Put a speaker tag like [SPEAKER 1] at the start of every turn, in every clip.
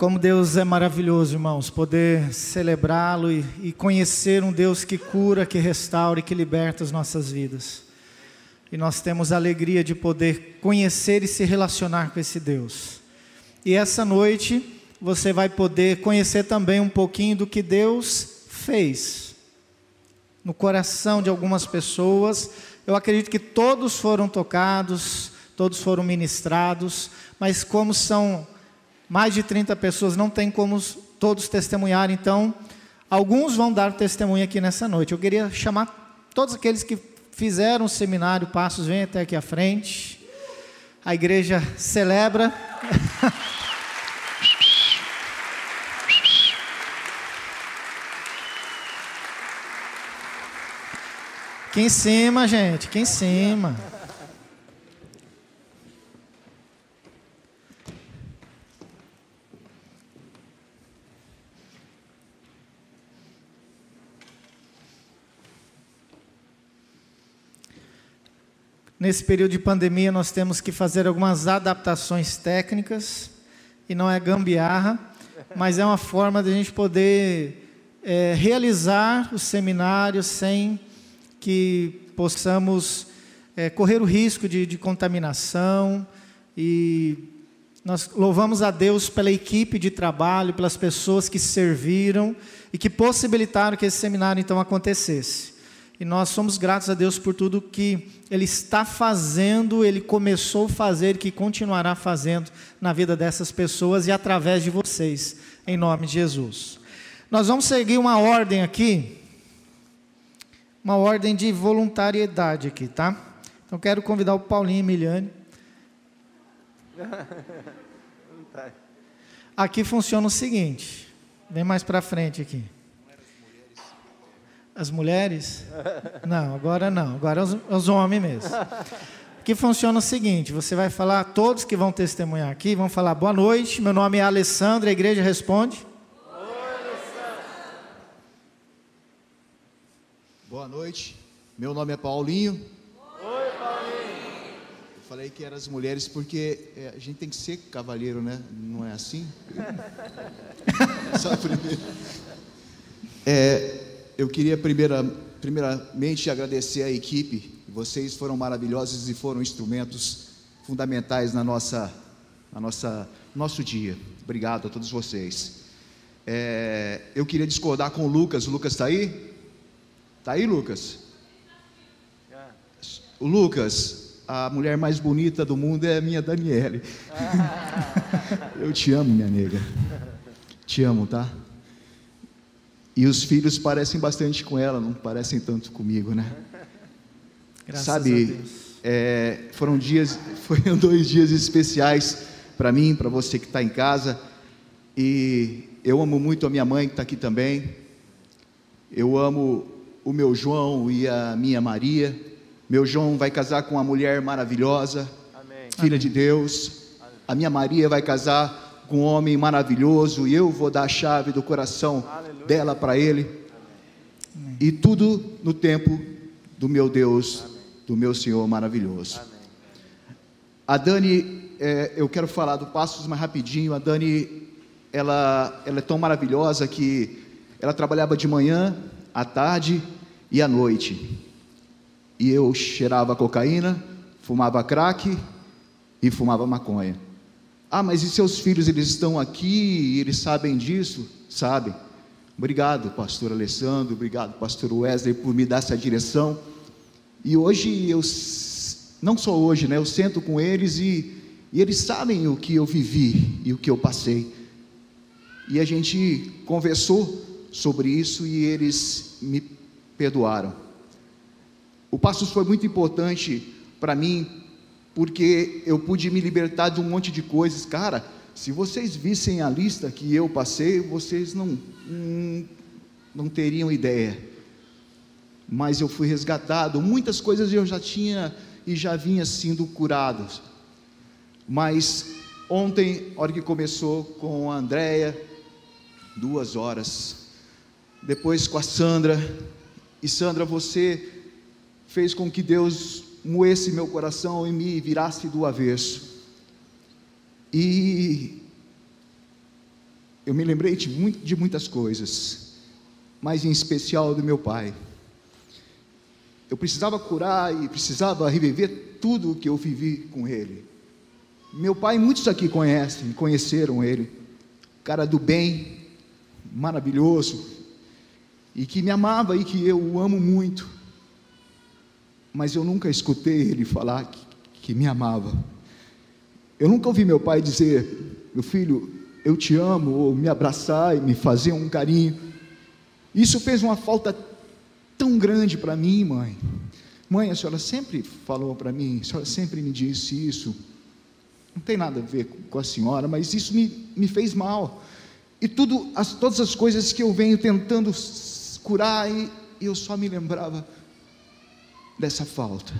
[SPEAKER 1] Como Deus é maravilhoso, irmãos, poder celebrá-lo e, e, conhecer um Deus que cura, que restaura e que liberta as nossas vidas. E nós temos a alegria de poder conhecer e se relacionar com esse Deus. E essa noite você vai poder conhecer também um pouquinho do que Deus fez no coração de algumas pessoas. Eu acredito que todos foram tocados, todos foram ministrados, mas como são mais de 30 pessoas, não tem como todos testemunhar, então alguns vão dar testemunho aqui nessa noite. Eu queria chamar todos aqueles que fizeram o seminário Passos, vem até aqui à frente. A igreja celebra. Aqui em cima, gente, aqui em cima. Nesse período de pandemia, nós temos que fazer algumas adaptações técnicas, e não é gambiarra, mas é uma forma de a gente poder é, realizar o seminário sem que possamos é, correr o risco de, de contaminação. E nós louvamos a Deus pela equipe de trabalho, pelas pessoas que serviram e que possibilitaram que esse seminário então acontecesse. E nós somos gratos a Deus por tudo que Ele está fazendo, Ele começou a fazer e que continuará fazendo na vida dessas pessoas e através de vocês, em nome de Jesus. Nós vamos seguir uma ordem aqui, uma ordem de voluntariedade aqui, tá? Então quero convidar o Paulinho e Emiliane. Aqui funciona o seguinte, vem mais para frente aqui. As mulheres? Não, agora não, agora é os, os homens mesmo. Que funciona o seguinte: você vai falar, todos que vão testemunhar aqui vão falar boa noite, meu nome é Alessandra, a igreja responde.
[SPEAKER 2] Boa noite, meu nome é Paulinho.
[SPEAKER 3] Oi, Paulinho.
[SPEAKER 2] Eu falei que eram as mulheres porque é, a gente tem que ser cavalheiro, né? Não é assim? Só primeiro. É, eu queria primeira, primeiramente agradecer a equipe. Vocês foram maravilhosos e foram instrumentos fundamentais na nossa, na nossa, nosso dia. Obrigado a todos vocês. É, eu queria discordar com o Lucas. O Lucas está aí? Está aí, Lucas? O Lucas, a mulher mais bonita do mundo é a minha Daniele. eu te amo, minha nega. Te amo, tá? E os filhos parecem bastante com ela, não parecem tanto comigo, né?
[SPEAKER 1] Graças
[SPEAKER 2] Sabe, é, foram dias, foram dois dias especiais para mim, para você que está em casa. E eu amo muito a minha mãe que está aqui também. Eu amo o meu João e a minha Maria. Meu João vai casar com uma mulher maravilhosa,
[SPEAKER 3] Amém.
[SPEAKER 2] filha de Deus. A minha Maria vai casar com um homem maravilhoso e eu vou dar a chave do coração
[SPEAKER 3] Aleluia.
[SPEAKER 2] dela para ele.
[SPEAKER 1] Amém.
[SPEAKER 2] E tudo no tempo do meu Deus,
[SPEAKER 3] Amém.
[SPEAKER 2] do meu Senhor maravilhoso.
[SPEAKER 3] Amém.
[SPEAKER 2] A Dani, é, eu quero falar do Passos mais rapidinho. A Dani, ela, ela é tão maravilhosa que ela trabalhava de manhã, à tarde e à noite. E eu cheirava cocaína, fumava crack e fumava maconha. Ah, mas e seus filhos, eles estão aqui, eles sabem disso? Sabem. Obrigado, pastor Alessandro, obrigado, pastor Wesley, por me dar essa direção. E hoje eu, não só hoje, né, eu sento com eles e, e eles sabem o que eu vivi e o que eu passei. E a gente conversou sobre isso e eles me perdoaram. O Passos foi muito importante para mim porque eu pude me libertar de um monte de coisas. Cara, se vocês vissem a lista que eu passei, vocês não, não, não teriam ideia. Mas eu fui resgatado, muitas coisas eu já tinha e já vinha sendo curado. Mas ontem, hora que começou com a Andréia, duas horas. Depois com a Sandra. E Sandra, você fez com que Deus moesse meu coração e me virasse do avesso. E eu me lembrei de, muito, de muitas coisas, mas em especial do meu pai. Eu precisava curar e precisava reviver tudo o que eu vivi com ele. Meu pai, muitos aqui conhecem, conheceram ele. Cara do bem, maravilhoso, e que me amava e que eu o amo muito. Mas eu nunca escutei ele falar que, que me amava. Eu nunca ouvi meu pai dizer: Meu filho, eu te amo, ou me abraçar e me fazer um carinho. Isso fez uma falta tão grande para mim, mãe. Mãe, a senhora sempre falou para mim, a senhora sempre me disse isso. Não tem nada a ver com a senhora, mas isso me, me fez mal. E tudo, as, todas as coisas que eu venho tentando curar, e, e eu só me lembrava dessa falta.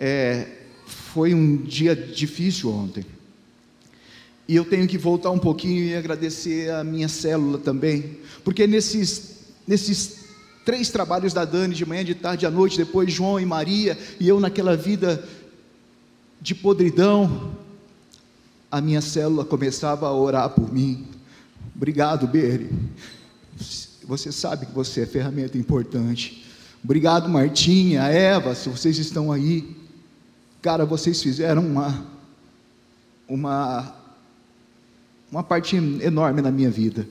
[SPEAKER 2] É, foi um dia difícil ontem. E eu tenho que voltar um pouquinho e agradecer a minha célula também, porque nesses, nesses três trabalhos da Dani, de manhã, de tarde, à noite, depois João e Maria, e eu naquela vida de podridão, a minha célula começava a orar por mim. Obrigado, Beri. Você sabe que você é ferramenta importante. Obrigado, Martinha, Eva, se vocês estão aí. Cara, vocês fizeram uma uma uma parte enorme na minha vida.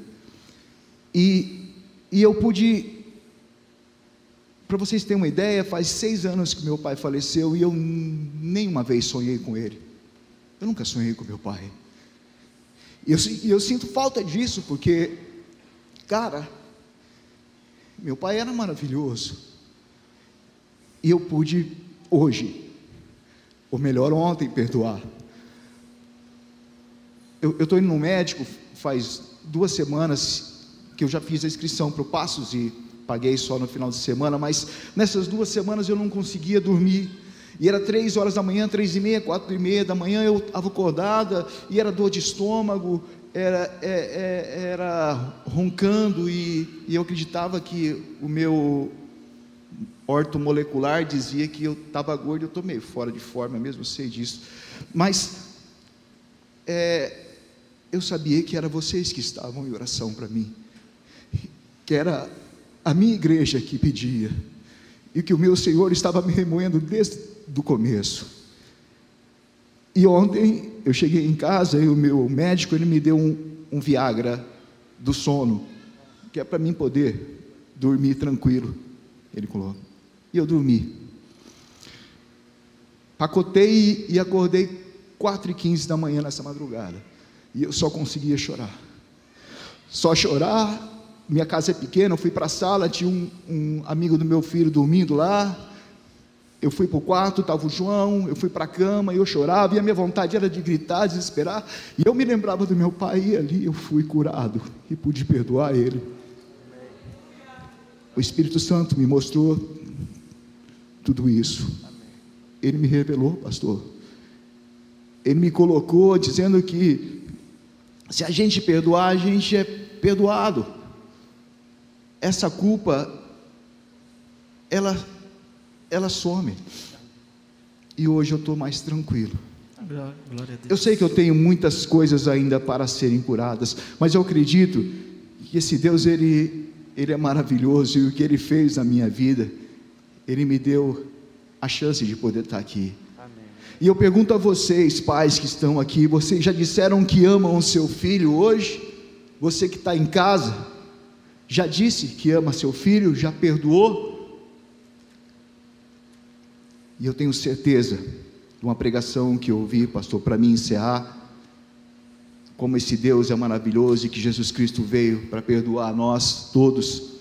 [SPEAKER 2] E, e eu pude para vocês terem uma ideia, faz seis anos que meu pai faleceu e eu nenhuma vez sonhei com ele. Eu nunca sonhei com meu pai. E eu, eu sinto falta disso, porque, cara, meu pai era maravilhoso. E eu pude hoje, ou melhor, ontem, perdoar. Eu estou indo no médico faz duas semanas que eu já fiz a inscrição para o Passos e paguei só no final de semana, mas nessas duas semanas eu não conseguia dormir. E era três horas da manhã, três e meia, quatro e meia da manhã, eu estava acordada, e era dor de estômago, era, é, é, era roncando, e, e eu acreditava que o meu ortomolecular dizia que eu estava gordo, eu estou meio fora de forma mesmo, sei disso. Mas é, eu sabia que era vocês que estavam em oração para mim, que era a minha igreja que pedia, e que o meu Senhor estava me remoendo desde o começo. E ontem eu cheguei em casa e o meu médico ele me deu um, um Viagra do sono, que é para mim poder dormir tranquilo. Ele colocou. E eu dormi. Pacotei e acordei 4 e 15 da manhã nessa madrugada. E eu só conseguia chorar. Só chorar minha casa é pequena, eu fui para a sala, tinha um, um, amigo do meu filho dormindo lá. Eu fui para o quarto, estava o João, eu fui para a cama eu chorava, e a minha vontade era de gritar, desesperar. E eu me lembrava do meu pai, e ali eu fui curado e pude perdoar ele. O Espírito Santo me mostrou tudo isso. Ele me revelou, pastor. Ele me colocou dizendo que se a gente perdoar, a gente é perdoado essa culpa ela ela some. E hoje eu estou mais tranquilo. Eu sei que eu tenho muitas coisas ainda para serem curadas, mas eu acredito que esse Deus ele ele é maravilhoso e o que ele fez na minha vida, ele me deu a chance de poder estar aqui. Amém. E eu pergunto a vocês, pais que estão aqui, vocês já disseram que amam o seu filho hoje? Você que está em casa, já disse que ama seu filho, já perdoou. E eu tenho certeza, de uma pregação que eu ouvi, pastor, para mim encerrar, como esse Deus é maravilhoso e que Jesus Cristo veio para perdoar nós todos.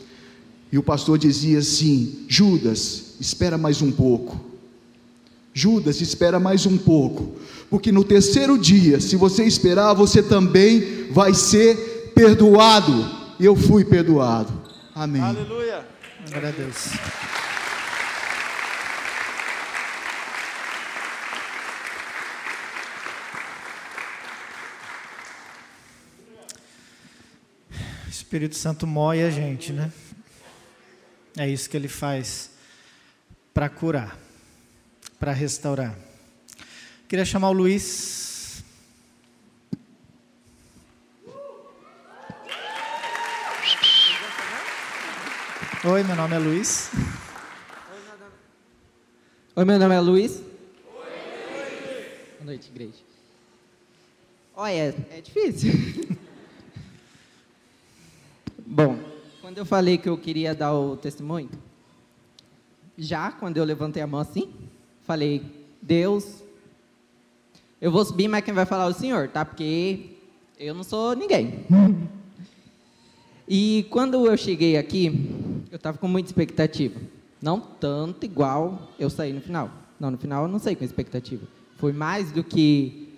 [SPEAKER 2] E o pastor dizia assim: Judas, espera mais um pouco. Judas, espera mais um pouco, porque no terceiro dia, se você esperar, você também vai ser perdoado eu fui perdoado. Amém.
[SPEAKER 3] Aleluia.
[SPEAKER 1] Glória a Deus. Espírito Santo moe a gente, né? É isso que ele faz para curar, para restaurar. Queria chamar o Luiz. Oi, meu nome é Luiz.
[SPEAKER 4] Oi, meu nome é Luiz. Oi. Boa noite, igreja. Olha, é, é difícil. Bom, quando eu falei que eu queria dar o testemunho, já quando eu levantei a mão assim, falei, Deus, eu vou subir, mas quem vai falar é o Senhor, tá? Porque eu não sou ninguém. e quando eu cheguei aqui, eu estava com muita expectativa. Não tanto igual eu saí no final. Não, no final eu não saí com expectativa. Foi mais do que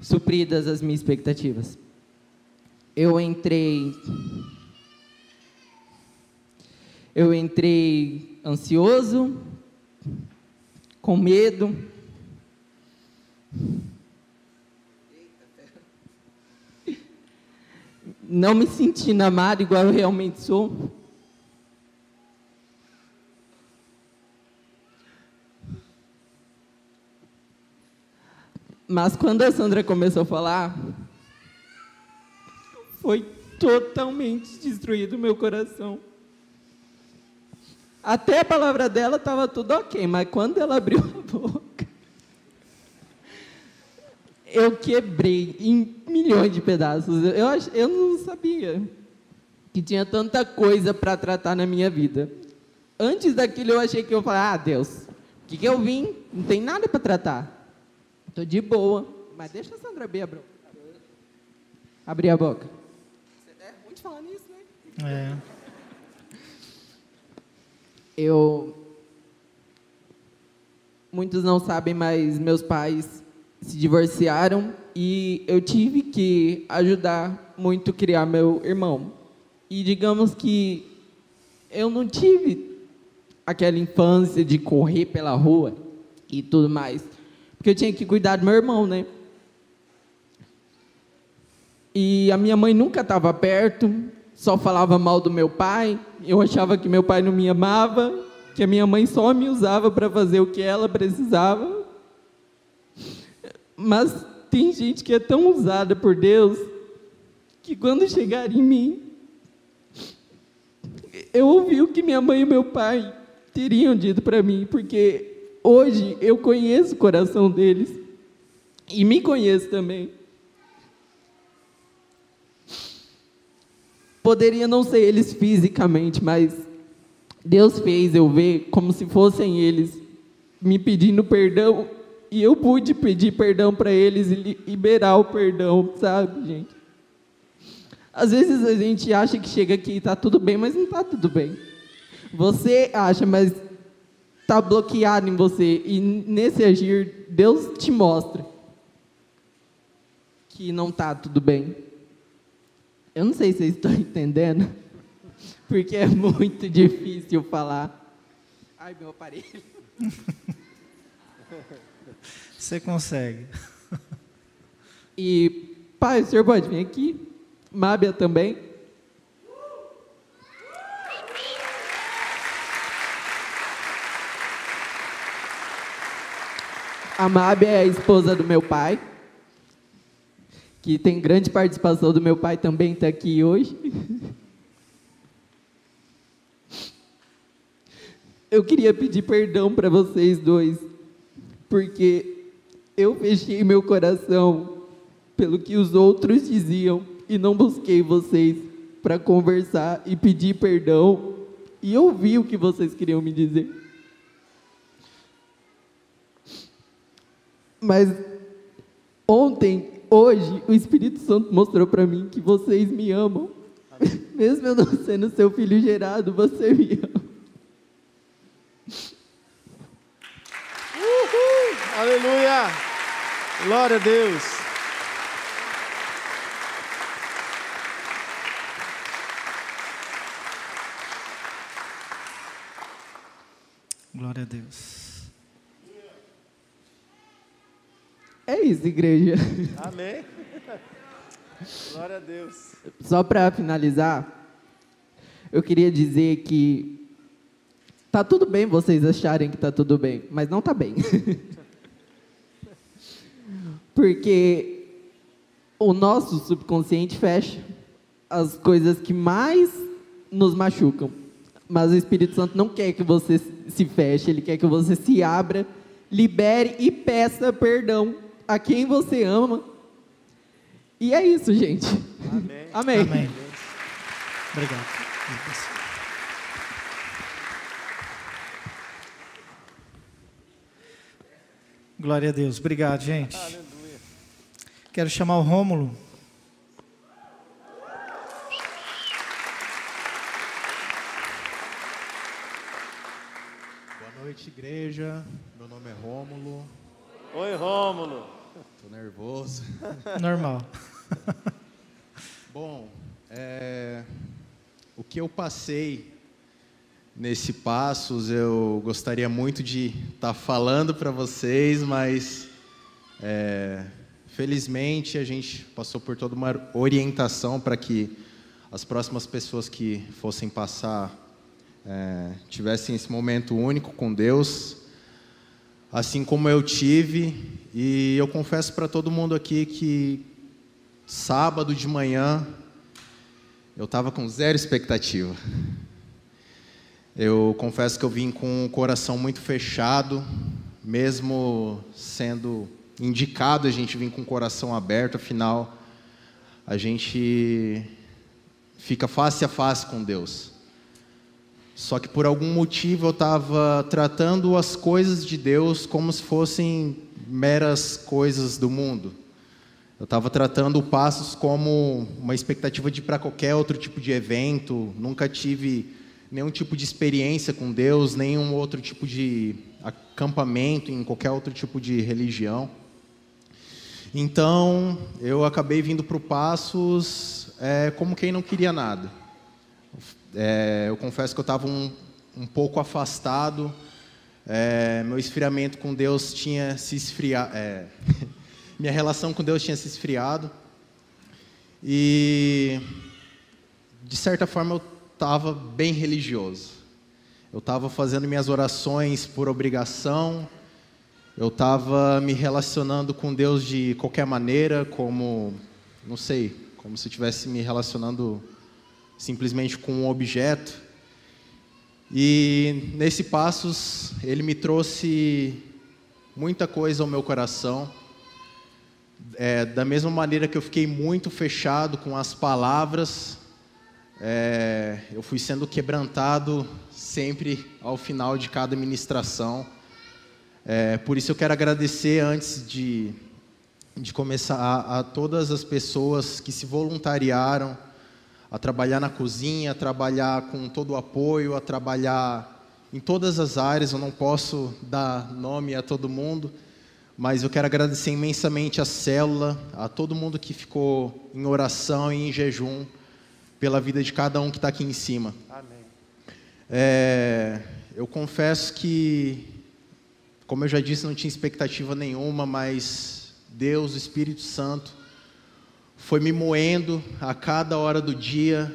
[SPEAKER 4] supridas as minhas expectativas. Eu entrei. Eu entrei ansioso, com medo. Não me sentindo amado igual eu realmente sou. Mas quando a Sandra começou a falar, foi totalmente destruído o meu coração. Até a palavra dela estava tudo ok, mas quando ela abriu a boca, eu quebrei em milhões de pedaços. Eu, eu não sabia que tinha tanta coisa para tratar na minha vida. Antes daquilo, eu achei que eu falar, ah, Deus, o que, que eu vim? Não tem nada para tratar. Estou de boa. Mas deixa a Sandra abrir a boca. Abrir a boca. É ruim de falar nisso, né? É. Eu. Muitos não sabem, mas meus pais se divorciaram e eu tive que ajudar muito a criar meu irmão. E digamos que eu não tive aquela infância de correr pela rua e tudo mais porque eu tinha que cuidar do meu irmão, né? E a minha mãe nunca estava perto, só falava mal do meu pai. Eu achava que meu pai não me amava, que a minha mãe só me usava para fazer o que ela precisava. Mas tem gente que é tão usada por Deus que quando chegar em mim, eu ouvi o que minha mãe e meu pai teriam dito para mim, porque hoje eu conheço o coração deles e me conheço também. Poderia não ser eles fisicamente, mas Deus fez eu ver como se fossem eles me pedindo perdão e eu pude pedir perdão para eles e liberar o perdão, sabe, gente? Às vezes a gente acha que chega aqui e está tudo bem, mas não está tudo bem. Você acha, mas está bloqueado em você. E nesse agir, Deus te mostra que não está tudo bem. Eu não sei se vocês estão entendendo, porque é muito difícil falar. Ai, meu aparelho.
[SPEAKER 1] Você consegue.
[SPEAKER 4] E, pai, o senhor pode vir aqui? Mábia também. A Mábia é a esposa do meu pai, que tem grande participação do meu pai também está aqui hoje. Eu queria pedir perdão para vocês dois, porque eu fechei meu coração pelo que os outros diziam e não busquei vocês para conversar e pedir perdão e ouvir o que vocês queriam me dizer. Mas ontem, hoje, o Espírito Santo mostrou para mim que vocês me amam. Mesmo eu não sendo seu filho gerado, você me ama.
[SPEAKER 3] Uhul! Aleluia! Glória a Deus!
[SPEAKER 1] Glória a Deus.
[SPEAKER 4] É isso, igreja.
[SPEAKER 3] Amém. Glória a Deus.
[SPEAKER 4] Só para finalizar, eu queria dizer que tá tudo bem vocês acharem que tá tudo bem, mas não tá bem. Porque o nosso subconsciente fecha as coisas que mais nos machucam, Mas o Espírito Santo não quer que você se feche, ele quer que você se abra, libere e peça perdão a quem você ama. E é isso, gente.
[SPEAKER 3] Amém.
[SPEAKER 4] Amém.
[SPEAKER 1] Amém. Obrigado. Glória a Deus. Obrigado, gente.
[SPEAKER 3] Aleluia.
[SPEAKER 1] Quero chamar o Rômulo.
[SPEAKER 5] Boa noite, igreja. Meu nome é Rômulo.
[SPEAKER 3] Oi, Rômulo.
[SPEAKER 5] Tô nervoso.
[SPEAKER 1] Normal.
[SPEAKER 5] Bom, é, o que eu passei nesse Passos, eu gostaria muito de estar falando para vocês, mas é, felizmente a gente passou por toda uma orientação para que as próximas pessoas que fossem passar é, tivessem esse momento único com Deus, assim como eu tive, e eu confesso para todo mundo aqui que sábado de manhã eu estava com zero expectativa. Eu confesso que eu vim com o coração muito fechado, mesmo sendo indicado a gente vir com o coração aberto, afinal, a gente fica face a face com Deus. Só que por algum motivo eu estava tratando as coisas de Deus como se fossem meras coisas do mundo. Eu estava tratando Passos como uma expectativa de para qualquer outro tipo de evento, nunca tive nenhum tipo de experiência com Deus, nenhum outro tipo de acampamento em qualquer outro tipo de religião. Então, eu acabei vindo para o Passos é, como quem não queria nada. É, eu confesso que eu estava um, um pouco afastado, é, meu esfriamento com Deus tinha se esfriado, é, minha relação com Deus tinha se esfriado, e de certa forma eu estava bem religioso. Eu estava fazendo minhas orações por obrigação, eu estava me relacionando com Deus de qualquer maneira, como, não sei, como se estivesse me relacionando simplesmente com um objeto. E nesse passos, ele me trouxe muita coisa ao meu coração. É, da mesma maneira que eu fiquei muito fechado com as palavras, é, eu fui sendo quebrantado sempre ao final de cada ministração. É, por isso eu quero agradecer antes de, de começar a, a todas as pessoas que se voluntariaram a trabalhar na cozinha, a trabalhar com todo o apoio, a trabalhar em todas as áreas. Eu não posso dar nome a todo mundo, mas eu quero agradecer imensamente a célula, a todo mundo que ficou em oração e em jejum pela vida de cada um que está aqui em cima.
[SPEAKER 3] Amém.
[SPEAKER 5] É, eu confesso que, como eu já disse, não tinha expectativa nenhuma, mas Deus, o Espírito Santo, foi me moendo a cada hora do dia.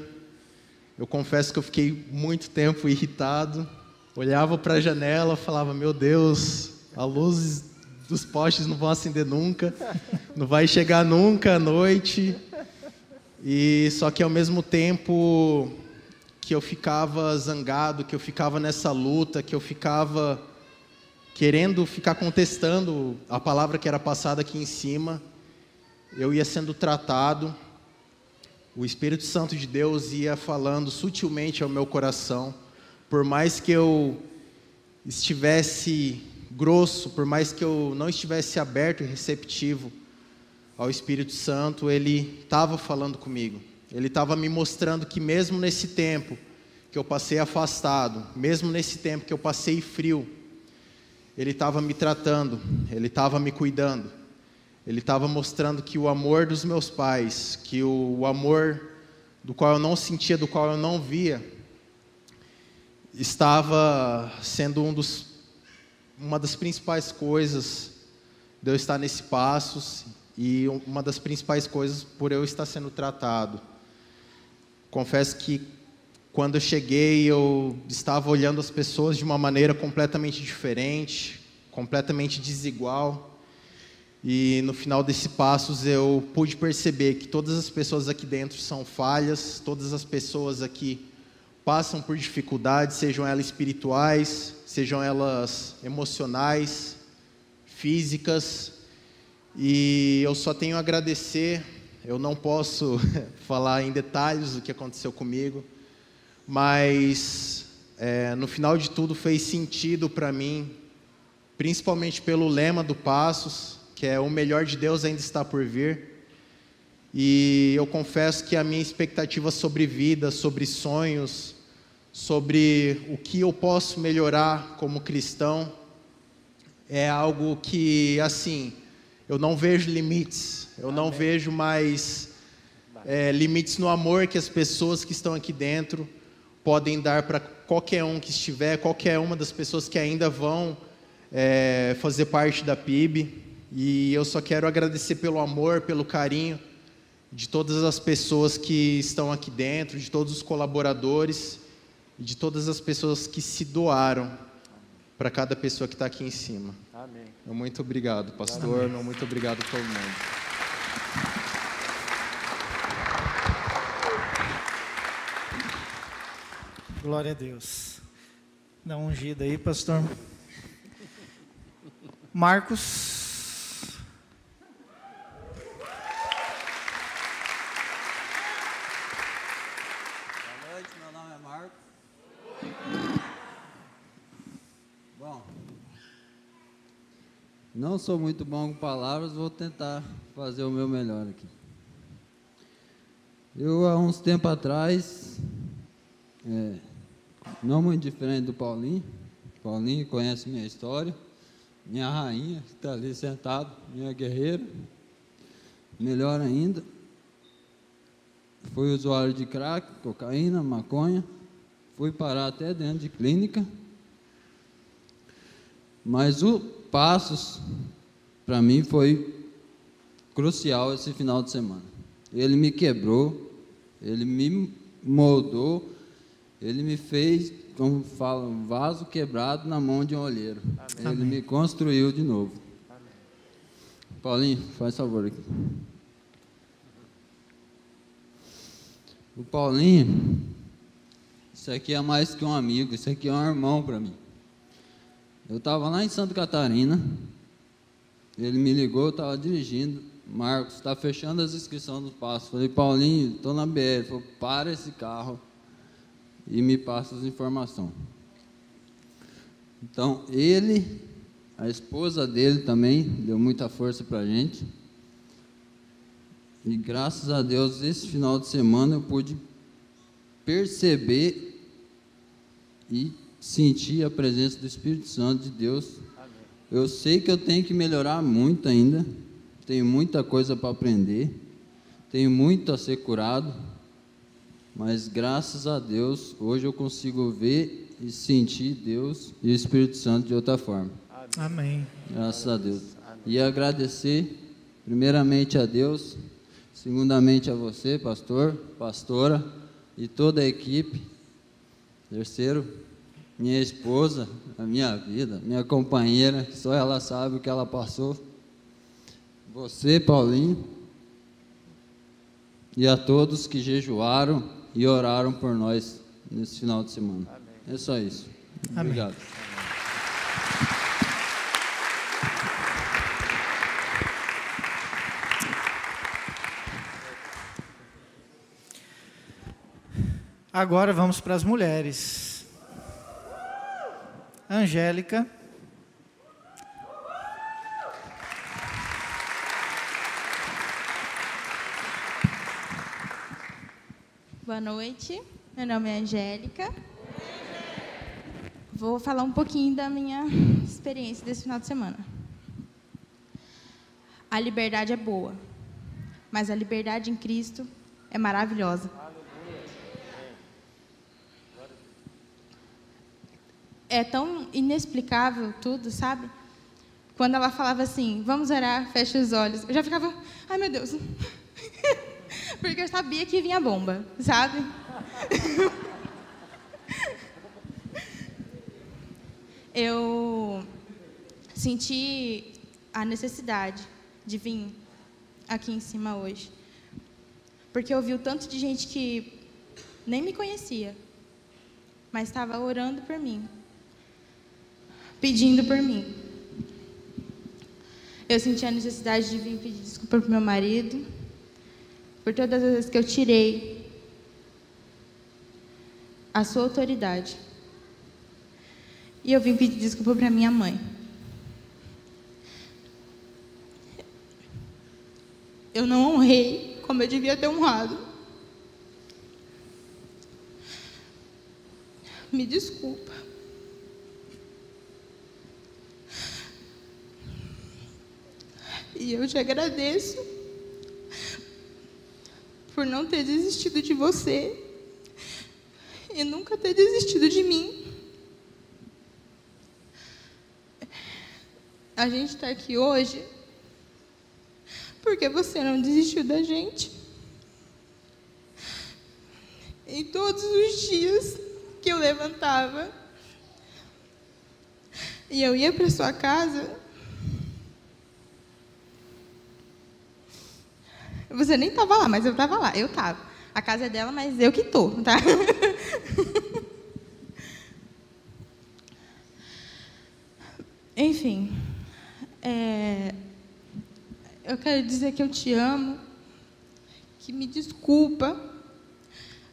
[SPEAKER 5] Eu confesso que eu fiquei muito tempo irritado. Olhava para a janela, falava: Meu Deus, a luz dos postes não vão acender nunca, não vai chegar nunca à noite. E só que ao mesmo tempo que eu ficava zangado, que eu ficava nessa luta, que eu ficava querendo ficar contestando a palavra que era passada aqui em cima, eu ia sendo tratado, o Espírito Santo de Deus ia falando sutilmente ao meu coração, por mais que eu estivesse grosso, por mais que eu não estivesse aberto e receptivo ao Espírito Santo, ele estava falando comigo. Ele estava me mostrando que mesmo nesse tempo que eu passei afastado, mesmo nesse tempo que eu passei frio, ele estava me tratando, ele estava me cuidando. Ele estava mostrando que o amor dos meus pais, que o, o amor do qual eu não sentia, do qual eu não via, estava sendo um dos, uma das principais coisas de eu estar nesse passos e uma das principais coisas por eu estar sendo tratado. Confesso que quando eu cheguei, eu estava olhando as pessoas de uma maneira completamente diferente, completamente desigual. E no final desse passos eu pude perceber que todas as pessoas aqui dentro são falhas, todas as pessoas aqui passam por dificuldades, sejam elas espirituais, sejam elas emocionais, físicas, e eu só tenho a agradecer. Eu não posso falar em detalhes o que aconteceu comigo, mas é, no final de tudo fez sentido para mim, principalmente pelo lema do Passos, que é o melhor de Deus ainda está por vir. E eu confesso que a minha expectativa sobre vida, sobre sonhos, sobre o que eu posso melhorar como cristão, é algo que, assim, eu não vejo limites, eu não vejo mais é, limites no amor que as pessoas que estão aqui dentro podem dar para qualquer um que estiver, qualquer uma das pessoas que ainda vão é, fazer parte da PIB. E eu só quero agradecer pelo amor, pelo carinho de todas as pessoas que estão aqui dentro, de todos os colaboradores e de todas as pessoas que se doaram para cada pessoa que está aqui em cima. Amém. Muito obrigado, pastor. Amém. Muito obrigado a todo mundo.
[SPEAKER 1] Glória a Deus. Dá um ungido aí, pastor. Marcos
[SPEAKER 6] Não sou muito bom com palavras, vou tentar fazer o meu melhor aqui. Eu, há uns tempos atrás, é, não muito diferente do Paulinho, Paulinho conhece minha história, minha rainha, que está ali sentado, minha guerreira, melhor ainda, fui usuário de crack, cocaína, maconha, fui parar até dentro de clínica, mas o passos, para mim, foi crucial esse final de semana. Ele me quebrou, ele me moldou, ele me fez, como fala, um vaso quebrado na mão de um olheiro. Amém. Ele me construiu de novo. Amém. Paulinho, faz favor aqui. O Paulinho, isso aqui é mais que um amigo, isso aqui é um irmão para mim. Eu estava lá em Santa Catarina, ele me ligou, eu estava dirigindo. Marcos, está fechando as inscrições do passo. Falei, Paulinho, estou na BR. Ele falou, para esse carro e me passa as informações. Então, ele, a esposa dele também, deu muita força para a gente. E graças a Deus, esse final de semana eu pude perceber e sentir a presença do Espírito Santo de Deus. Amém. Eu sei que eu tenho que melhorar muito ainda, tenho muita coisa para aprender, tenho muito a ser curado, mas graças a Deus, hoje eu consigo ver e sentir Deus e o Espírito Santo de outra forma.
[SPEAKER 1] Amém.
[SPEAKER 6] Graças a Deus. Amém. E agradecer, primeiramente a Deus, segundamente a você, pastor, pastora e toda a equipe. Terceiro, minha esposa, a minha vida, minha companheira, que só ela sabe o que ela passou. Você, Paulinho, e a todos que jejuaram e oraram por nós nesse final de semana. Amém. É só isso. Amém. Obrigado.
[SPEAKER 1] Agora vamos para as mulheres. Angélica.
[SPEAKER 7] Boa noite, meu nome é Angélica. Vou falar um pouquinho da minha experiência desse final de semana. A liberdade é boa, mas a liberdade em Cristo é maravilhosa. É tão inexplicável tudo, sabe? Quando ela falava assim, vamos orar, fecha os olhos, eu já ficava, ai meu Deus. Porque eu sabia que vinha bomba, sabe? eu senti a necessidade de vir aqui em cima hoje. Porque eu vi o tanto de gente que nem me conhecia mas estava orando por mim, pedindo por mim. Eu senti a necessidade de vir pedir desculpa para meu marido, por todas as vezes que eu tirei a sua autoridade. E eu vim pedir desculpa para minha mãe. Eu não honrei como eu devia ter honrado. Me desculpa. E eu te agradeço por não ter desistido de você e nunca ter desistido de mim. A gente está aqui hoje porque você não desistiu da gente. Em todos os dias que eu levantava e eu ia para sua casa, você nem estava lá, mas eu estava lá, eu estava. A casa é dela, mas eu que tô, tá? Enfim, é, eu quero dizer que eu te amo, que me desculpa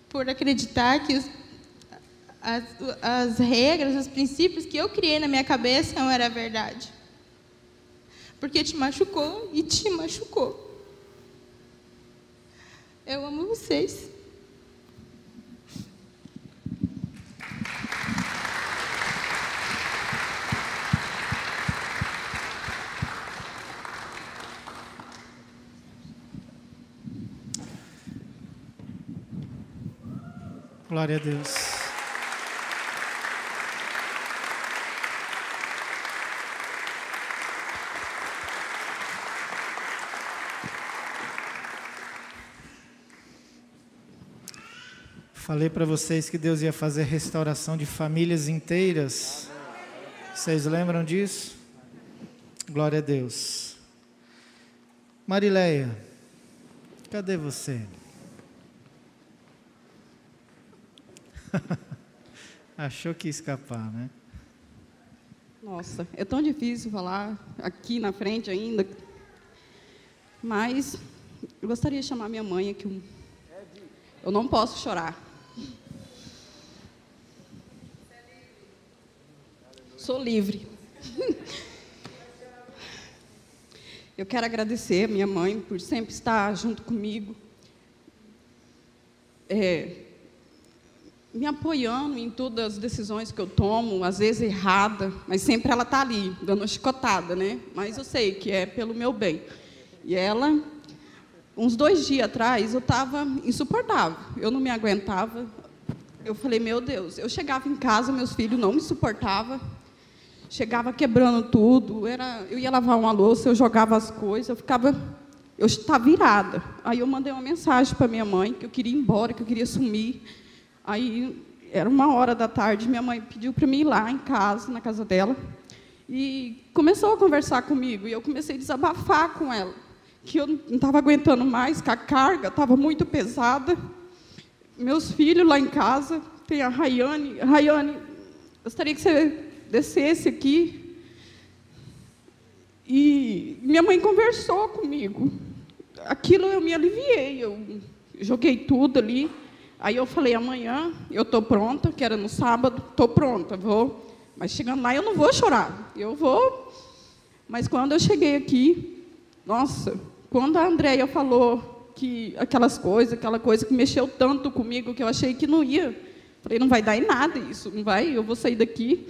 [SPEAKER 7] por acreditar que os, as, as regras, os princípios que eu criei na minha cabeça não era verdade. Porque te machucou e te machucou. Eu amo vocês.
[SPEAKER 1] Glória a Deus. Falei para vocês que Deus ia fazer restauração de famílias inteiras. Vocês lembram disso? Glória a Deus. Marileia, cadê você? Achou que ia escapar, né?
[SPEAKER 8] Nossa, é tão difícil falar aqui na frente ainda. Mas eu gostaria de chamar minha mãe aqui. Eu não posso chorar. Sou livre. Eu quero agradecer a minha mãe por sempre estar junto comigo. É, me apoiando em todas as decisões que eu tomo, às vezes errada, mas sempre ela está ali, dando uma chicotada, né? Mas eu sei que é pelo meu bem. E ela, uns dois dias atrás, eu estava insuportável, eu não me aguentava. Eu falei, meu Deus, eu chegava em casa, meus filhos não me suportavam, chegava quebrando tudo, era, eu ia lavar uma louça, eu jogava as coisas, eu ficava, eu estava virada. Aí eu mandei uma mensagem para minha mãe que eu queria ir embora, que eu queria sumir. Aí era uma hora da tarde, minha mãe pediu para mim ir lá em casa, na casa dela, e começou a conversar comigo. E eu comecei a desabafar com ela, que eu não estava aguentando mais, que a carga estava muito pesada. Meus filhos lá em casa, tem a Rayane. Rayane, gostaria que você descesse aqui. E minha mãe conversou comigo. Aquilo eu me aliviei, eu joguei tudo ali. Aí eu falei, amanhã eu estou pronta, que era no sábado, estou pronta, vou. Mas chegando lá eu não vou chorar, eu vou. Mas quando eu cheguei aqui, nossa, quando a Andréia falou que aquelas coisas, aquela coisa que mexeu tanto comigo que eu achei que não ia, falei, não vai dar em nada isso, não vai, eu vou sair daqui.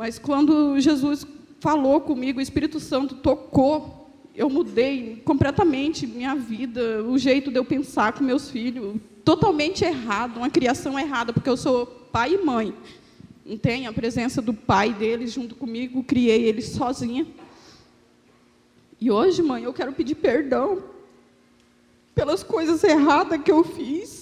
[SPEAKER 8] Mas quando Jesus falou comigo, o Espírito Santo tocou, eu mudei completamente minha vida, o jeito de eu pensar com meus filhos, totalmente errado, uma criação errada, porque eu sou pai e mãe. Não tem a presença do pai deles junto comigo, criei eles sozinha. E hoje, mãe, eu quero pedir perdão pelas coisas erradas que eu fiz.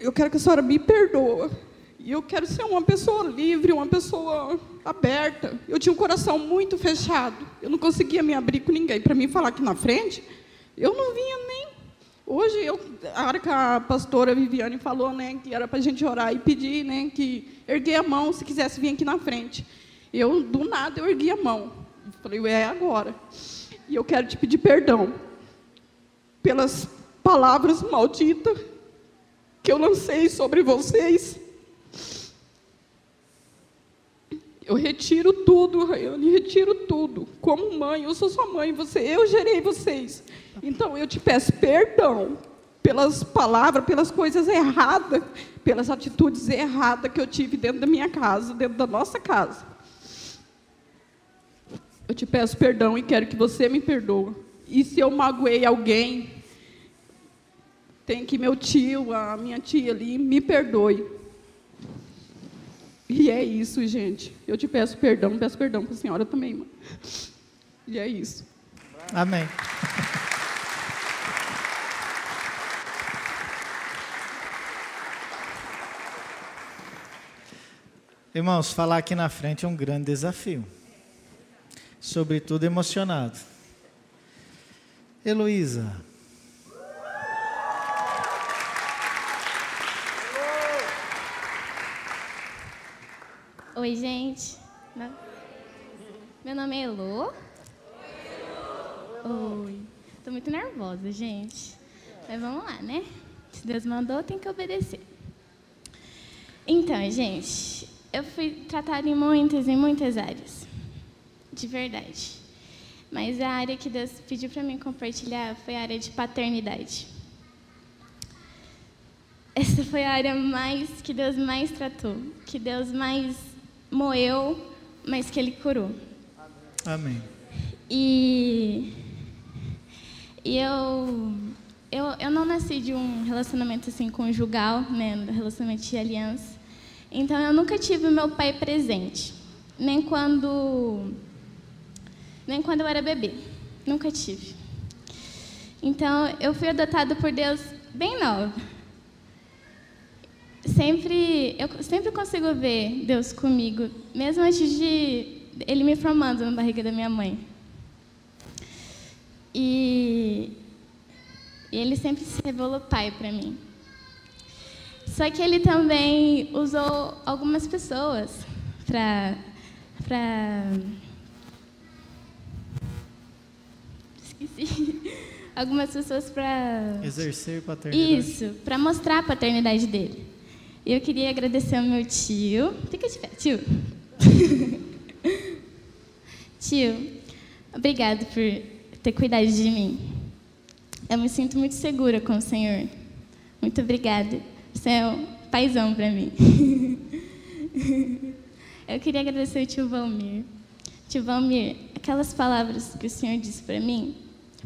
[SPEAKER 8] Eu quero que a senhora me perdoe. E eu quero ser uma pessoa livre, uma pessoa aberta. Eu tinha um coração muito fechado. Eu não conseguia me abrir com ninguém. Para mim falar aqui na frente, eu não vinha nem. Hoje, eu, a hora que a pastora Viviane falou, né, que era para a gente orar e pedir, né, que erguer a mão se quisesse vir aqui na frente. Eu, do nada, eu ergui a mão. Falei, é agora. E eu quero te pedir perdão pelas palavras malditas que eu lancei sobre vocês. Eu retiro tudo, Rayane, retiro tudo. Como mãe, eu sou sua mãe, você, eu gerei vocês. Então eu te peço perdão pelas palavras, pelas coisas erradas, pelas atitudes erradas que eu tive dentro da minha casa, dentro da nossa casa. Eu te peço perdão e quero que você me perdoe. E se eu magoei alguém, tem que meu tio, a minha tia ali, me perdoe. E é isso, gente. Eu te peço perdão, peço perdão para a senhora também, mãe. E é isso.
[SPEAKER 1] Amém. Irmãos, falar aqui na frente é um grande desafio. Sobretudo emocionado. Heloísa,
[SPEAKER 9] Oi, gente. Meu nome é Elo. Oi. Tô muito nervosa, gente. Mas vamos lá, né? Se Deus mandou, tem que obedecer. Então, gente, eu fui tratada em muitas e muitas áreas. De verdade. Mas a área que Deus pediu para mim compartilhar foi a área de paternidade. Essa foi a área mais que Deus mais tratou, que Deus mais moeu, mas que ele curou.
[SPEAKER 1] Amém.
[SPEAKER 9] E, e eu, eu, eu não nasci de um relacionamento assim conjugal, né, relacionamento de aliança. Então eu nunca tive meu pai presente, nem quando nem quando eu era bebê, nunca tive. Então eu fui adotada por Deus bem nova sempre eu sempre consigo ver Deus comigo, mesmo antes de ele me formando na barriga da minha mãe. E, e ele sempre se revelou pai para mim. Só que ele também usou algumas pessoas para para esqueci algumas pessoas para
[SPEAKER 1] exercer paternidade.
[SPEAKER 9] Isso, para mostrar a paternidade dele. Eu queria agradecer ao meu tio. Fica de pé, tio. tio, obrigado por ter cuidado de mim. Eu me sinto muito segura com o Senhor. Muito obrigada. Você é um paizão para mim. Eu queria agradecer ao tio Valmir. Tio Valmir, aquelas palavras que o Senhor disse para mim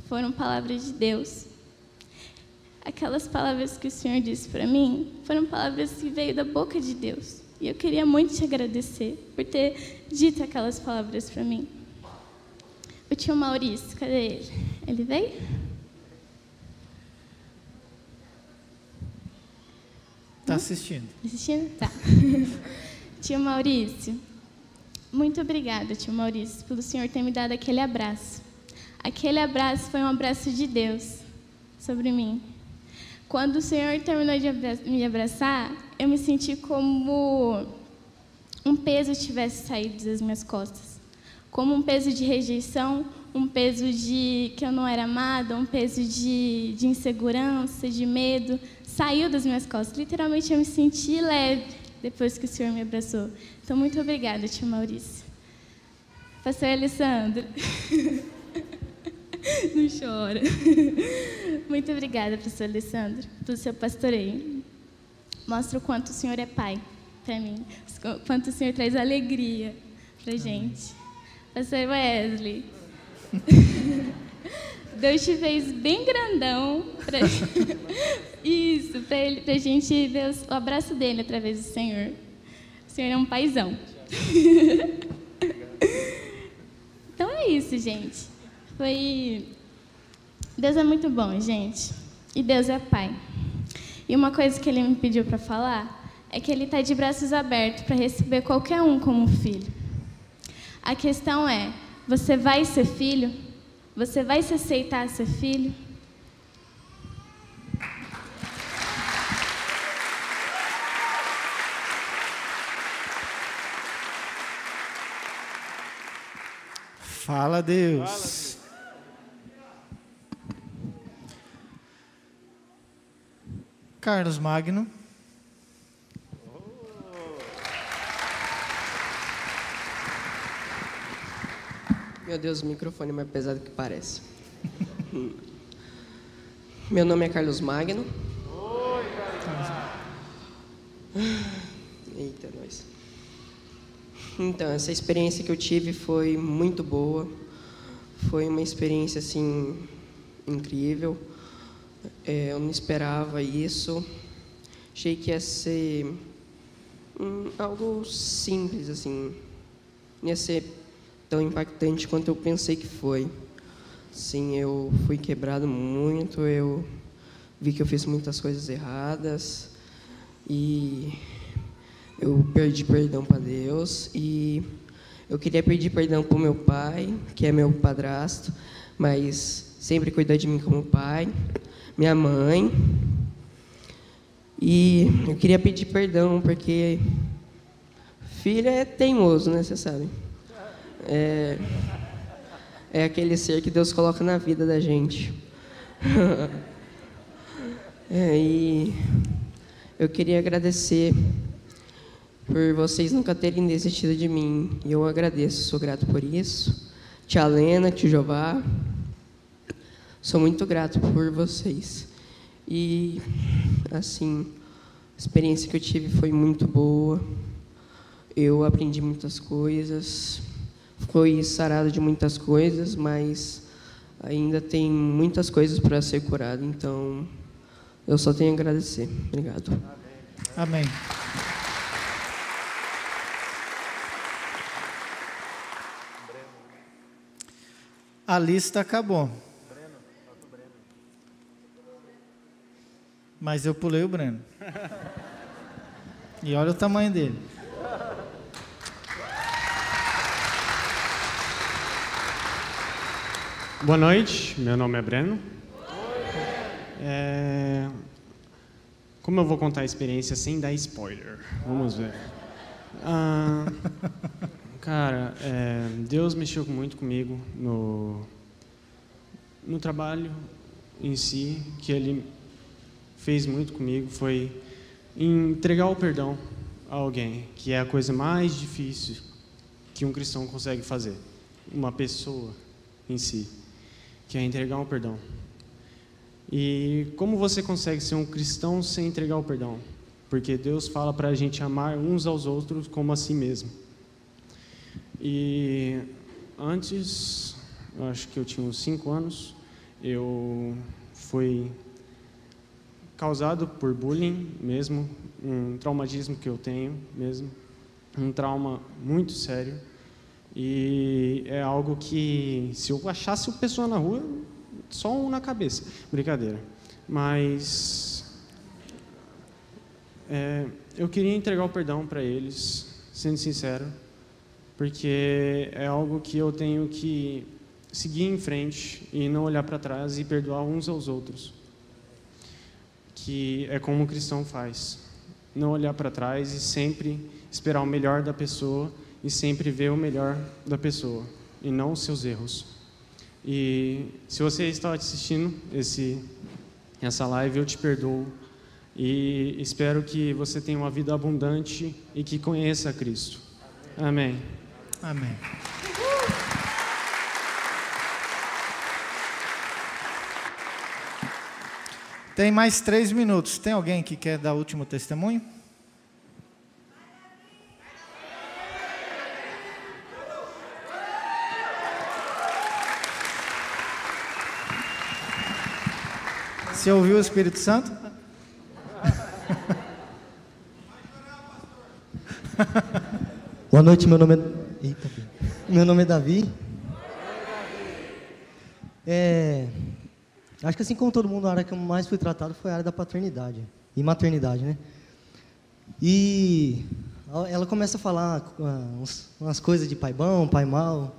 [SPEAKER 9] foram palavras de Deus aquelas palavras que o Senhor disse para mim foram palavras que veio da boca de Deus. E eu queria muito te agradecer por ter dito aquelas palavras para mim. O tio Maurício, cadê ele? Ele veio?
[SPEAKER 1] Está assistindo.
[SPEAKER 9] Assistindo? Tá. tio Maurício, muito obrigada, tio Maurício, pelo Senhor ter me dado aquele abraço. Aquele abraço foi um abraço de Deus sobre mim. Quando o Senhor terminou de me abraçar, eu me senti como um peso tivesse saído das minhas costas. Como um peso de rejeição, um peso de que eu não era amada, um peso de, de insegurança, de medo, saiu das minhas costas. Literalmente eu me senti leve depois que o Senhor me abraçou. Então, muito obrigada, tio Maurício. Pastor Alessandro. Não chora. Muito obrigada, professor Alessandro, pelo seu pastoreio. Mostra o quanto o Senhor é pai para mim, o quanto o Senhor traz alegria para gente. Pastor Wesley. Deus te fez bem grandão para isso, para ele, para a gente ver o abraço dele através do Senhor. O Senhor é um paizão. então é isso, gente. Foi. Deus é muito bom, gente. E Deus é Pai. E uma coisa que ele me pediu para falar é que ele está de braços abertos para receber qualquer um como filho. A questão é: você vai ser filho? Você vai se aceitar ser filho?
[SPEAKER 1] Fala, Deus. Fala, Deus. Carlos Magno.
[SPEAKER 10] Meu Deus, o microfone é mais pesado que parece. Meu nome é Carlos Magno. Eita, nós. Então, essa experiência que eu tive foi muito boa. Foi uma experiência assim incrível. É, eu não esperava isso. Achei que ia ser hum, algo simples assim. Não ia ser tão impactante quanto eu pensei que foi. Sim, eu fui quebrado muito. Eu vi que eu fiz muitas coisas erradas e eu perdi perdão para Deus e eu queria pedir perdão para o meu pai, que é meu padrasto, mas sempre cuidou de mim como pai, minha mãe. E eu queria pedir perdão porque filho é teimoso, né? Você sabe. É, é aquele ser que Deus coloca na vida da gente. é, e eu queria agradecer por vocês nunca terem desistido de mim. E eu agradeço, sou grato por isso. Tia Lena, tio Jová. Sou muito grato por vocês. E, assim, a experiência que eu tive foi muito boa. Eu aprendi muitas coisas. Fui sarado de muitas coisas, mas ainda tem muitas coisas para ser curado. Então, eu só tenho a agradecer. Obrigado.
[SPEAKER 1] Amém. A lista acabou. Mas eu pulei o Breno. E olha o tamanho dele.
[SPEAKER 11] Boa noite, meu nome é Breno. É... Como eu vou contar a experiência sem dar spoiler? Vamos ver. Ah, cara, é... Deus mexeu muito comigo no, no trabalho em si, que Ele fez muito comigo, foi entregar o perdão a alguém, que é a coisa mais difícil que um cristão consegue fazer. Uma pessoa em si que é entregar o perdão. E como você consegue ser um cristão sem entregar o perdão? Porque Deus fala para a gente amar uns aos outros como a si mesmo. E antes, acho que eu tinha uns cinco anos, eu fui causado por bullying mesmo, um traumatismo que eu tenho mesmo, um trauma muito sério. E é algo que, se eu achasse uma pessoa na rua, só um na cabeça. Brincadeira. Mas. É, eu queria entregar o perdão para eles, sendo sincero, porque é algo que eu tenho que seguir em frente e não olhar para trás e perdoar uns aos outros. Que é como o cristão faz. Não olhar para trás e sempre esperar o melhor da pessoa e sempre ver o melhor da pessoa e não os seus erros. E se você está assistindo esse, essa live, eu te perdoo e espero que você tenha uma vida abundante e que conheça Cristo. Amém.
[SPEAKER 1] Amém. Tem mais três minutos. Tem alguém que quer dar último testemunho? Você ouviu o Espírito Santo?
[SPEAKER 12] Boa noite, meu nome é. Eita, meu nome é Davi. É, acho que assim como todo mundo, a área que eu mais fui tratado foi a área da paternidade e maternidade, né? E ela começa a falar uh, umas coisas de pai bom, pai mal,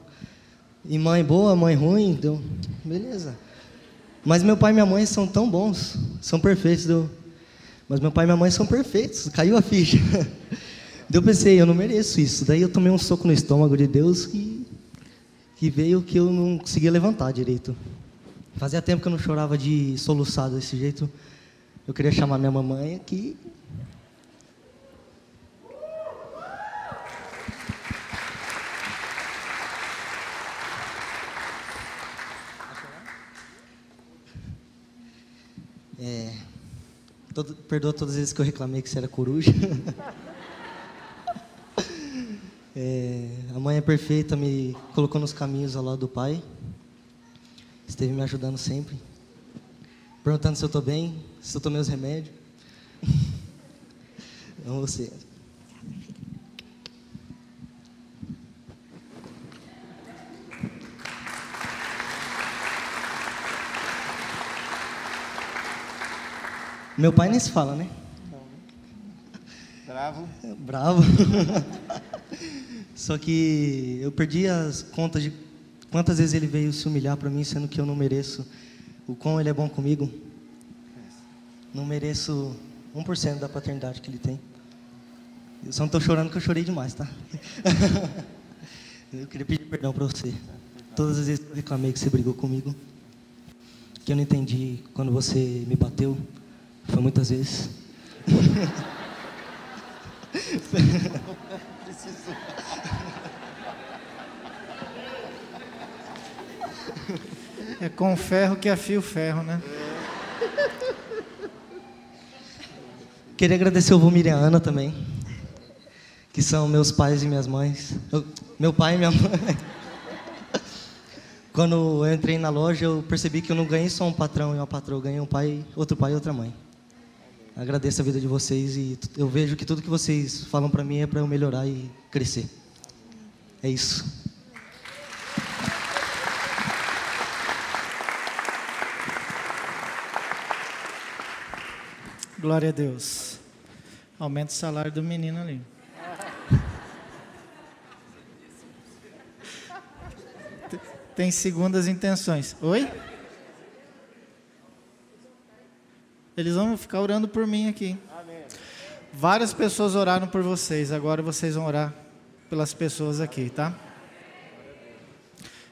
[SPEAKER 12] e mãe boa, mãe ruim, então, beleza. Mas meu pai e minha mãe são tão bons, são perfeitos. Deu. Mas meu pai e minha mãe são perfeitos, caiu a ficha. Daí eu pensei, eu não mereço isso. Daí eu tomei um soco no estômago de Deus e, que veio que eu não conseguia levantar direito. Fazia tempo que eu não chorava de soluçado desse jeito. Eu queria chamar minha mamãe aqui. É, todo, perdoa todas as vezes que eu reclamei que você era coruja. É, a mãe é perfeita, me colocou nos caminhos ao lado do pai. Esteve me ajudando sempre. Perguntando se eu estou bem, se eu tomei os remédios. Amo você. Meu pai nem se fala, né?
[SPEAKER 3] Bravo.
[SPEAKER 12] Bravo. Só que eu perdi as contas de quantas vezes ele veio se humilhar para mim, sendo que eu não mereço. O quão ele é bom comigo. Não mereço 1% da paternidade que ele tem. Eu só não estou chorando que eu chorei demais, tá? eu queria pedir perdão para você. Todas as vezes que eu reclamei que você brigou comigo, que eu não entendi quando você me bateu, foi muitas vezes.
[SPEAKER 1] É com ferro que afia o ferro, né?
[SPEAKER 12] Queria agradecer o Vomir e a Ana também, que são meus pais e minhas mães. Eu- meu pai e minha mãe. Quando eu entrei na loja, eu percebi que eu não ganhei só um patrão e uma patroa, eu ganhei um pai, outro pai e outra mãe. Agradeço a vida de vocês e eu vejo que tudo que vocês falam para mim é para eu melhorar e crescer. É isso.
[SPEAKER 1] Glória a Deus. Aumenta o salário do menino ali. Tem segundas intenções. Oi? Eles vão ficar orando por mim aqui. Várias pessoas oraram por vocês, agora vocês vão orar pelas pessoas aqui, tá?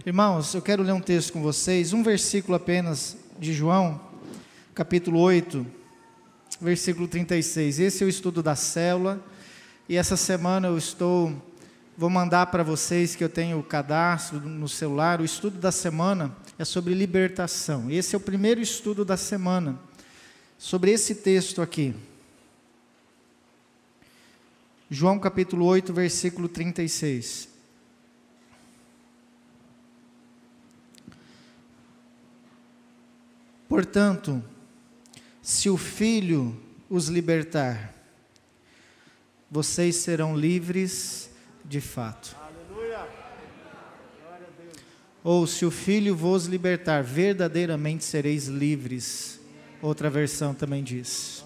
[SPEAKER 1] Irmãos, eu quero ler um texto com vocês, um versículo apenas de João, capítulo 8, versículo 36. Esse é o estudo da célula. E essa semana eu estou vou mandar para vocês que eu tenho o cadastro no celular. O estudo da semana é sobre libertação. Esse é o primeiro estudo da semana. Sobre esse texto aqui. João capítulo 8, versículo 36. Portanto, se o Filho os libertar, vocês serão livres de fato. Ou se o Filho vos libertar, verdadeiramente sereis livres. Outra versão também diz.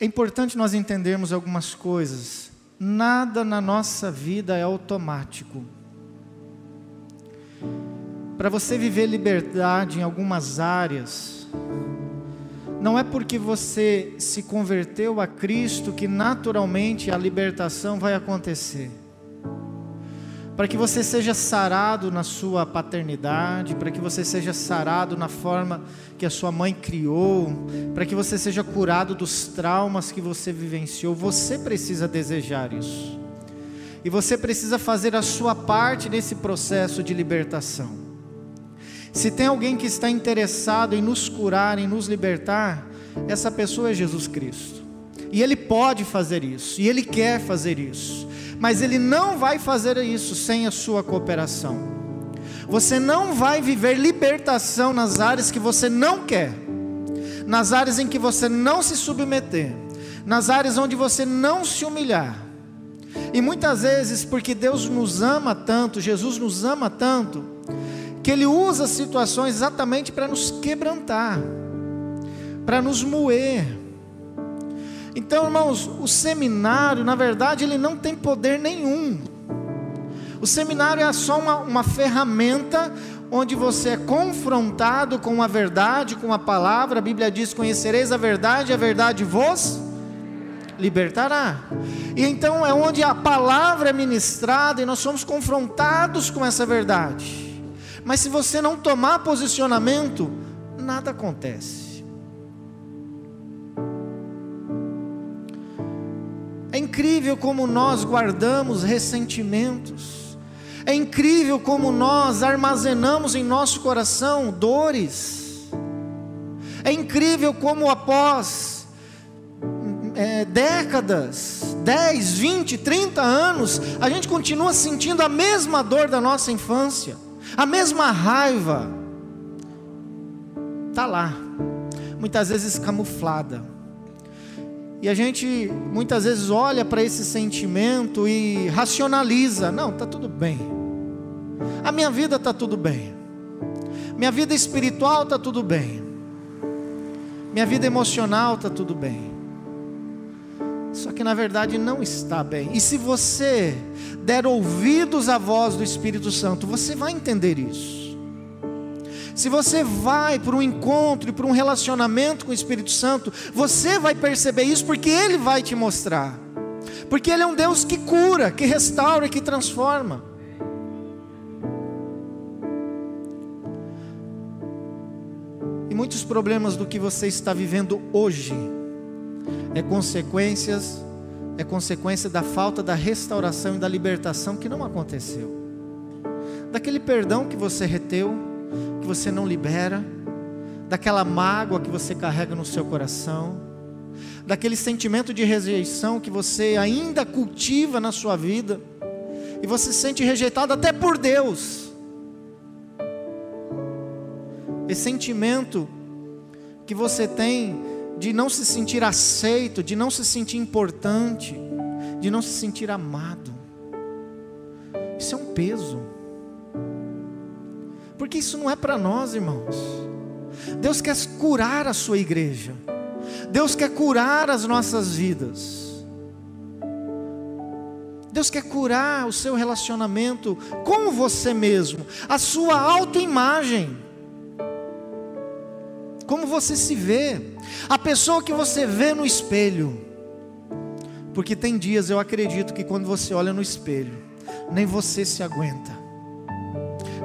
[SPEAKER 1] É importante nós entendermos algumas coisas. Nada na nossa vida é automático. Para você viver liberdade em algumas áreas, não é porque você se converteu a Cristo que naturalmente a libertação vai acontecer. Para que você seja sarado na sua paternidade, para que você seja sarado na forma que a sua mãe criou, para que você seja curado dos traumas que você vivenciou, você precisa desejar isso. E você precisa fazer a sua parte nesse processo de libertação. Se tem alguém que está interessado em nos curar, em nos libertar, essa pessoa é Jesus Cristo. E Ele pode fazer isso, e Ele quer fazer isso, mas Ele não vai fazer isso sem a sua cooperação. Você não vai viver libertação nas áreas que você não quer, nas áreas em que você não se submeter, nas áreas onde você não se humilhar. E muitas vezes, porque Deus nos ama tanto, Jesus nos ama tanto, que Ele usa situações exatamente para nos quebrantar, para nos moer. Então, irmãos, o seminário, na verdade, ele não tem poder nenhum. O seminário é só uma, uma ferramenta onde você é confrontado com a verdade, com a palavra. A Bíblia diz: Conhecereis a verdade, a verdade vos libertará. E então é onde a palavra é ministrada e nós somos confrontados com essa verdade. Mas se você não tomar posicionamento, nada acontece. É incrível como nós guardamos ressentimentos. É incrível como nós armazenamos em nosso coração dores. É incrível como após é, décadas, 10, 20, 30 anos, a gente continua sentindo a mesma dor da nossa infância, a mesma raiva. Está lá, muitas vezes camuflada. E a gente muitas vezes olha para esse sentimento e racionaliza: não, está tudo bem. A minha vida está tudo bem. Minha vida espiritual está tudo bem. Minha vida emocional está tudo bem. Só que na verdade não está bem. E se você der ouvidos à voz do Espírito Santo, você vai entender isso. Se você vai para um encontro e para um relacionamento com o Espírito Santo, você vai perceber isso porque Ele vai te mostrar. Porque Ele é um Deus que cura, que restaura, que transforma. E muitos problemas do que você está vivendo hoje é consequências é consequência da falta da restauração e da libertação que não aconteceu. Daquele perdão que você reteu, que você não libera, daquela mágoa que você carrega no seu coração, daquele sentimento de rejeição que você ainda cultiva na sua vida, e você se sente rejeitado até por Deus. Esse sentimento que você tem de não se sentir aceito, de não se sentir importante, de não se sentir amado. Isso é um peso. Porque isso não é para nós, irmãos. Deus quer curar a sua igreja. Deus quer curar as nossas vidas. Deus quer curar o seu relacionamento com você mesmo, a sua autoimagem. Como você se vê, a pessoa que você vê no espelho. Porque tem dias eu acredito que quando você olha no espelho, nem você se aguenta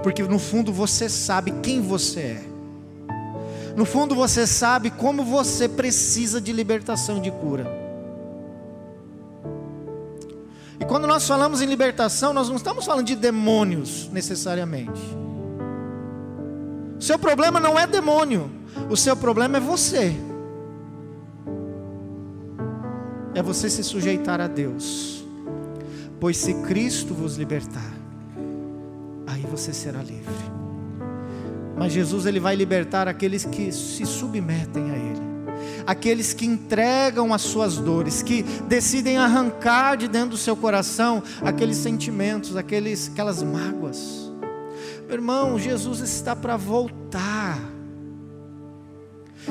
[SPEAKER 1] porque no fundo você sabe quem você é. No fundo você sabe como você precisa de libertação, de cura. E quando nós falamos em libertação, nós não estamos falando de demônios necessariamente. O seu problema não é demônio, o seu problema é você. É você se sujeitar a Deus. Pois se Cristo vos libertar, aí você será livre. Mas Jesus ele vai libertar aqueles que se submetem a Ele, aqueles que entregam as suas dores, que decidem arrancar de dentro do seu coração aqueles sentimentos, aqueles, aquelas mágoas. Meu irmão, Jesus está para voltar.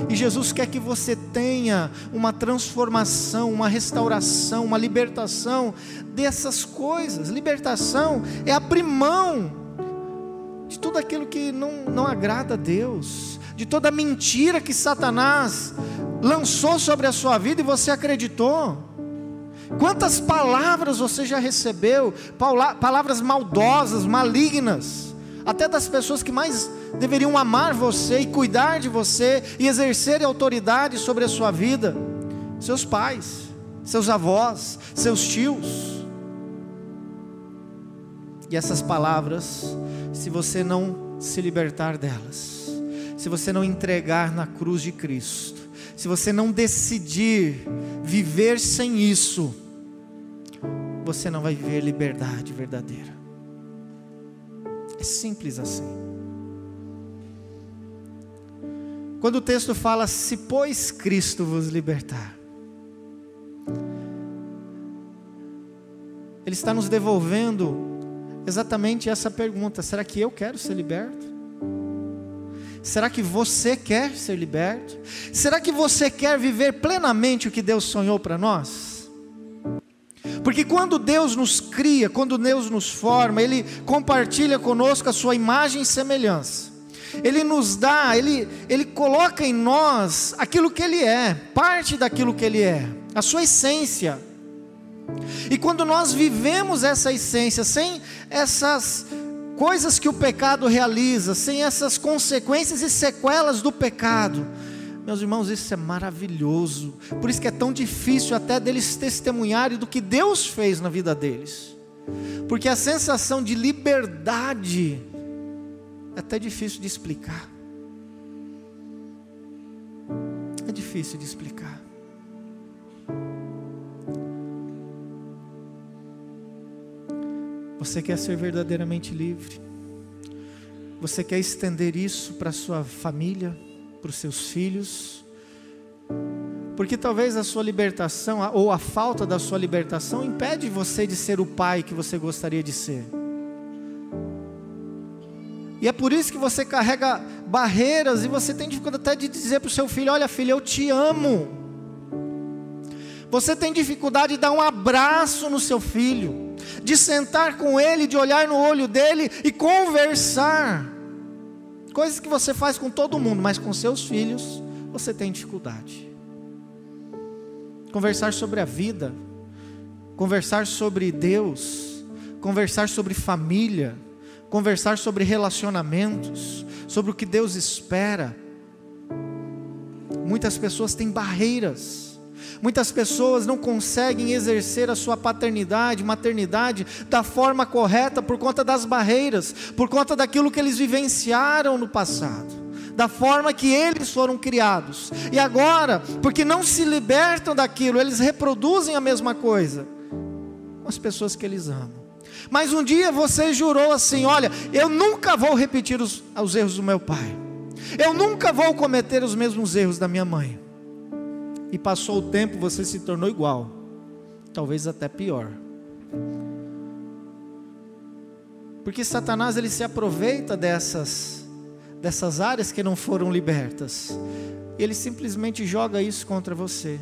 [SPEAKER 1] E Jesus quer que você tenha uma transformação, uma restauração, uma libertação dessas coisas. Libertação é abrir mão de tudo aquilo que não, não agrada a Deus, de toda mentira que Satanás lançou sobre a sua vida e você acreditou. Quantas palavras você já recebeu, palavras maldosas, malignas, até das pessoas que mais deveriam amar você e cuidar de você e exercer autoridade sobre a sua vida, seus pais, seus avós, seus tios. E essas palavras se você não se libertar delas, se você não entregar na cruz de Cristo, se você não decidir viver sem isso, você não vai viver liberdade verdadeira. É simples assim. Quando o texto fala, se pois Cristo vos libertar, Ele está nos devolvendo exatamente essa pergunta: será que eu quero ser liberto? Será que você quer ser liberto? Será que você quer viver plenamente o que Deus sonhou para nós? Porque quando Deus nos cria, quando Deus nos forma, Ele compartilha conosco a sua imagem e semelhança. Ele nos dá, ele, ele coloca em nós aquilo que Ele é, parte daquilo que Ele é, a sua essência. E quando nós vivemos essa essência, sem essas coisas que o pecado realiza, sem essas consequências e sequelas do pecado, meus irmãos, isso é maravilhoso. Por isso que é tão difícil até deles testemunharem do que Deus fez na vida deles. Porque a sensação de liberdade é até difícil de explicar. É difícil de explicar. Você quer ser verdadeiramente livre? Você quer estender isso para sua família? Para os seus filhos, porque talvez a sua libertação ou a falta da sua libertação impede você de ser o pai que você gostaria de ser. E é por isso que você carrega barreiras e você tem dificuldade até de dizer para o seu filho: Olha, filho, eu te amo. Você tem dificuldade de dar um abraço no seu filho, de sentar com ele, de olhar no olho dele e conversar. Coisas que você faz com todo mundo, mas com seus filhos você tem dificuldade. Conversar sobre a vida, conversar sobre Deus, conversar sobre família, conversar sobre relacionamentos, sobre o que Deus espera. Muitas pessoas têm barreiras Muitas pessoas não conseguem exercer a sua paternidade, maternidade da forma correta por conta das barreiras, por conta daquilo que eles vivenciaram no passado da forma que eles foram criados. E agora, porque não se libertam daquilo, eles reproduzem a mesma coisa com as pessoas que eles amam. Mas um dia você jurou assim: olha, eu nunca vou repetir os, os erros do meu pai, eu nunca vou cometer os mesmos erros da minha mãe e passou o tempo, você se tornou igual, talvez até pior. Porque Satanás ele se aproveita dessas dessas áreas que não foram libertas. Ele simplesmente joga isso contra você.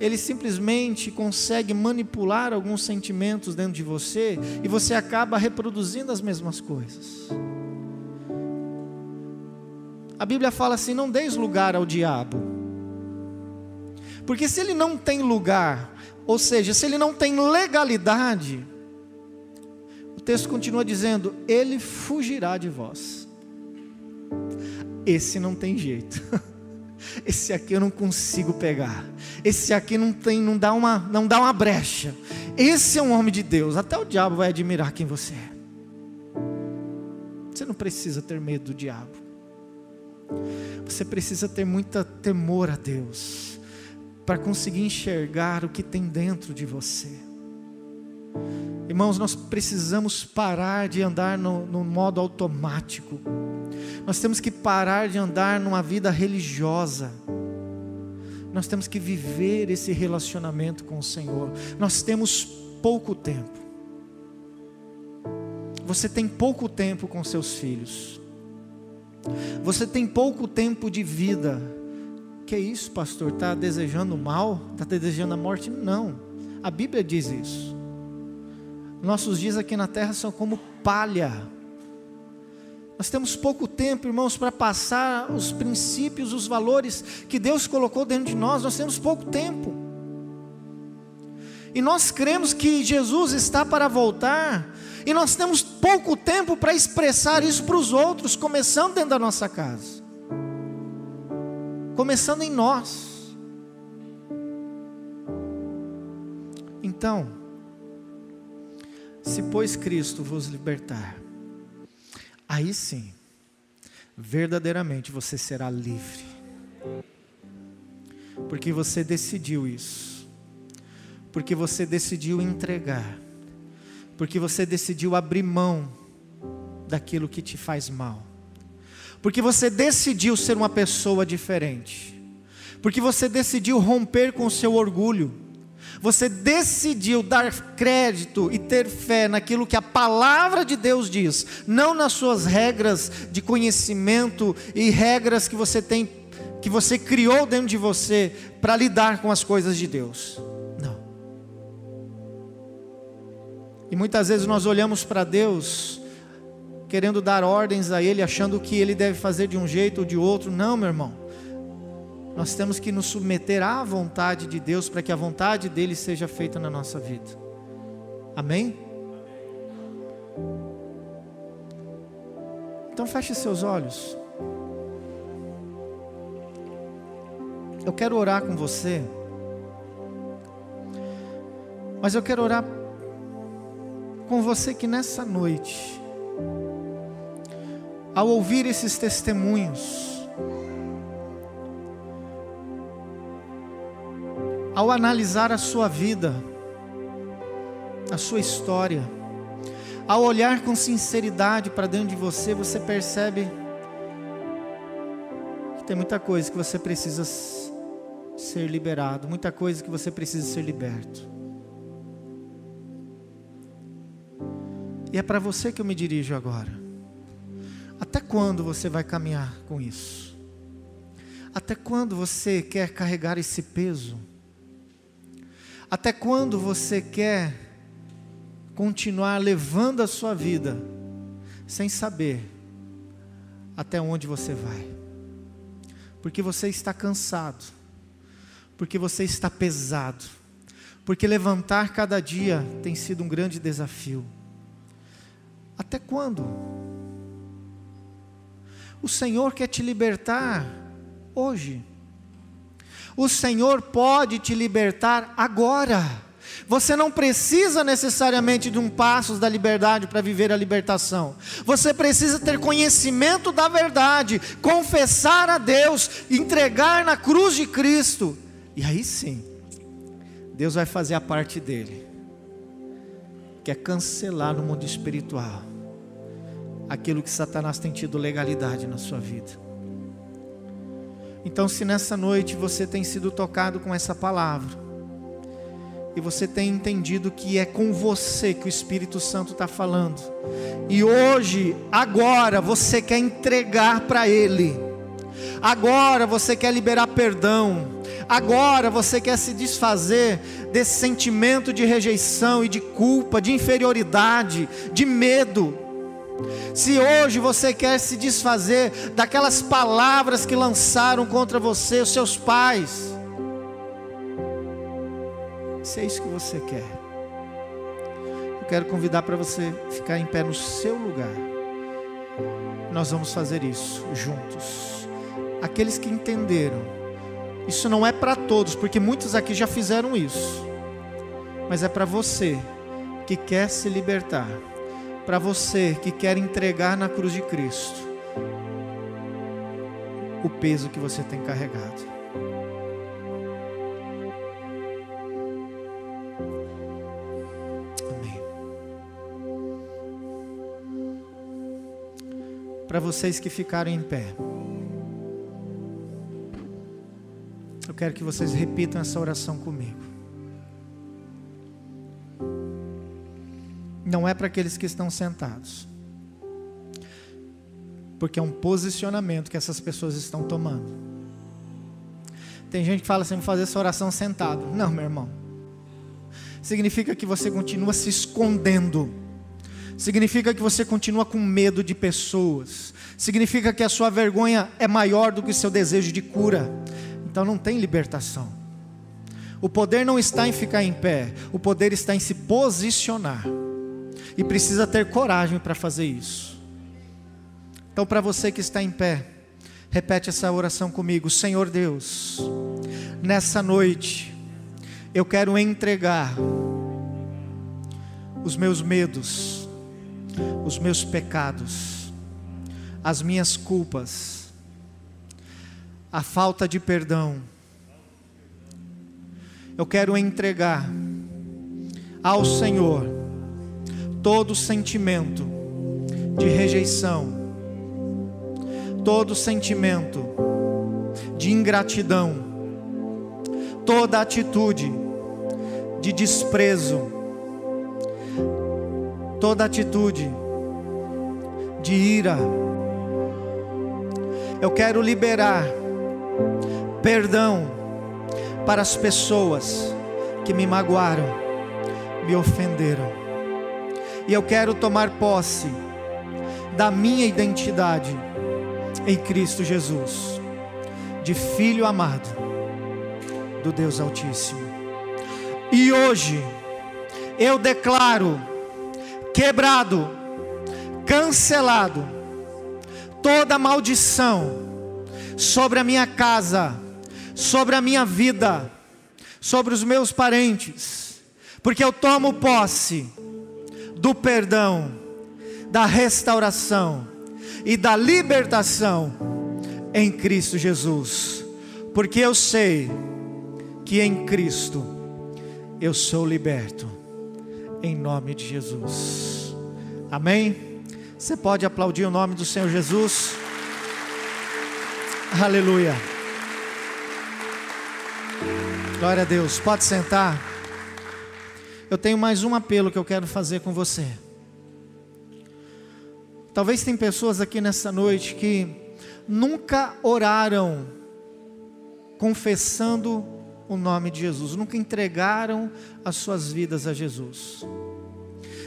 [SPEAKER 1] Ele simplesmente consegue manipular alguns sentimentos dentro de você e você acaba reproduzindo as mesmas coisas. A Bíblia fala assim: não deis lugar ao diabo. Porque se ele não tem lugar, ou seja, se ele não tem legalidade, o texto continua dizendo: ele fugirá de vós. Esse não tem jeito. Esse aqui eu não consigo pegar. Esse aqui não tem, não dá uma, não dá uma brecha. Esse é um homem de Deus. Até o diabo vai admirar quem você é. Você não precisa ter medo do diabo. Você precisa ter muita temor a Deus para conseguir enxergar o que tem dentro de você. Irmãos, nós precisamos parar de andar no, no, modo automático. Nós temos que parar de andar numa vida religiosa. Nós temos que viver esse relacionamento com o Senhor. Nós temos pouco tempo. Você tem pouco tempo com seus filhos. Você tem pouco tempo de vida que é isso, pastor? Está desejando mal? Está desejando a morte? Não. A Bíblia diz isso. Nossos dias aqui na terra são como palha. Nós temos pouco tempo, irmãos, para passar os princípios, os valores que Deus colocou dentro de nós. Nós temos pouco tempo. E nós cremos que Jesus está para voltar. E nós temos pouco tempo para expressar isso para os outros, começando dentro da nossa casa começando em nós. Então, se pois Cristo vos libertar, aí sim, verdadeiramente você será livre, porque você decidiu isso, porque você decidiu entregar, porque você decidiu abrir mão daquilo que te faz mal porque você decidiu ser uma pessoa diferente, porque você decidiu romper com o seu orgulho, você decidiu dar crédito e ter fé naquilo que a palavra de Deus diz, não nas suas regras de conhecimento e regras que você tem, que você criou dentro de você para lidar com as coisas de Deus. Não. E muitas vezes nós olhamos para Deus querendo dar ordens a ele, achando que ele deve fazer de um jeito ou de outro. Não, meu irmão. Nós temos que nos submeter à vontade de Deus para que a vontade dele seja feita na nossa vida. Amém? Então feche seus olhos. Eu quero orar com você. Mas eu quero orar com você que nessa noite, ao ouvir esses testemunhos, ao analisar a sua vida, a sua história, ao olhar com sinceridade para dentro de você, você percebe que tem muita coisa que você precisa ser liberado, muita coisa que você precisa ser liberto. E é para você que eu me dirijo agora. Até quando você vai caminhar com isso? Até quando você quer carregar esse peso? Até quando você quer continuar levando a sua vida sem saber até onde você vai? Porque você está cansado, porque você está pesado, porque levantar cada dia tem sido um grande desafio. Até quando? O Senhor quer te libertar hoje. O Senhor pode te libertar agora. Você não precisa necessariamente de um passo da liberdade para viver a libertação. Você precisa ter conhecimento da verdade, confessar a Deus, entregar na cruz de Cristo. E aí sim, Deus vai fazer a parte dele, que é cancelar no mundo espiritual aquilo que Satanás tem tido legalidade na sua vida. Então, se nessa noite você tem sido tocado com essa palavra, e você tem entendido que é com você que o Espírito Santo está falando, e hoje, agora, você quer entregar para Ele, agora você quer liberar perdão, agora você quer se desfazer desse sentimento de rejeição e de culpa, de inferioridade, de medo, se hoje você quer se desfazer daquelas palavras que lançaram contra você, os seus pais, se é isso que você quer, eu quero convidar para você ficar em pé no seu lugar. Nós vamos fazer isso juntos. Aqueles que entenderam, isso não é para todos, porque muitos aqui já fizeram isso, mas é para você que quer se libertar para você que quer entregar na cruz de Cristo o peso que você tem carregado. Amém. Para vocês que ficaram em pé, eu quero que vocês repitam essa oração comigo. Não é para aqueles que estão sentados. Porque é um posicionamento que essas pessoas estão tomando. Tem gente que fala assim, vou fazer essa oração sentado. Não, meu irmão. Significa que você continua se escondendo. Significa que você continua com medo de pessoas. Significa que a sua vergonha é maior do que o seu desejo de cura. Então não tem libertação. O poder não está em ficar em pé, o poder está em se posicionar e precisa ter coragem para fazer isso. Então, para você que está em pé, repete essa oração comigo: Senhor Deus, nessa noite, eu quero entregar os meus medos, os meus pecados, as minhas culpas, a falta de perdão. Eu quero entregar ao Senhor todo sentimento de rejeição, todo sentimento de ingratidão, toda atitude de desprezo, toda atitude de ira. Eu quero liberar perdão para as pessoas que me magoaram, me ofenderam e eu quero tomar posse da minha identidade em Cristo Jesus, de filho amado do Deus Altíssimo. E hoje eu declaro quebrado, cancelado toda maldição sobre a minha casa, sobre a minha vida, sobre os meus parentes, porque eu tomo posse do perdão, da restauração e da libertação em Cristo Jesus, porque eu sei que em Cristo eu sou liberto, em nome de Jesus. Amém? Você pode aplaudir o nome do Senhor Jesus? Aleluia. Glória a Deus. Pode sentar. Eu tenho mais um apelo que eu quero fazer com você. Talvez tem pessoas aqui nessa noite que nunca oraram confessando o nome de Jesus, nunca entregaram as suas vidas a Jesus.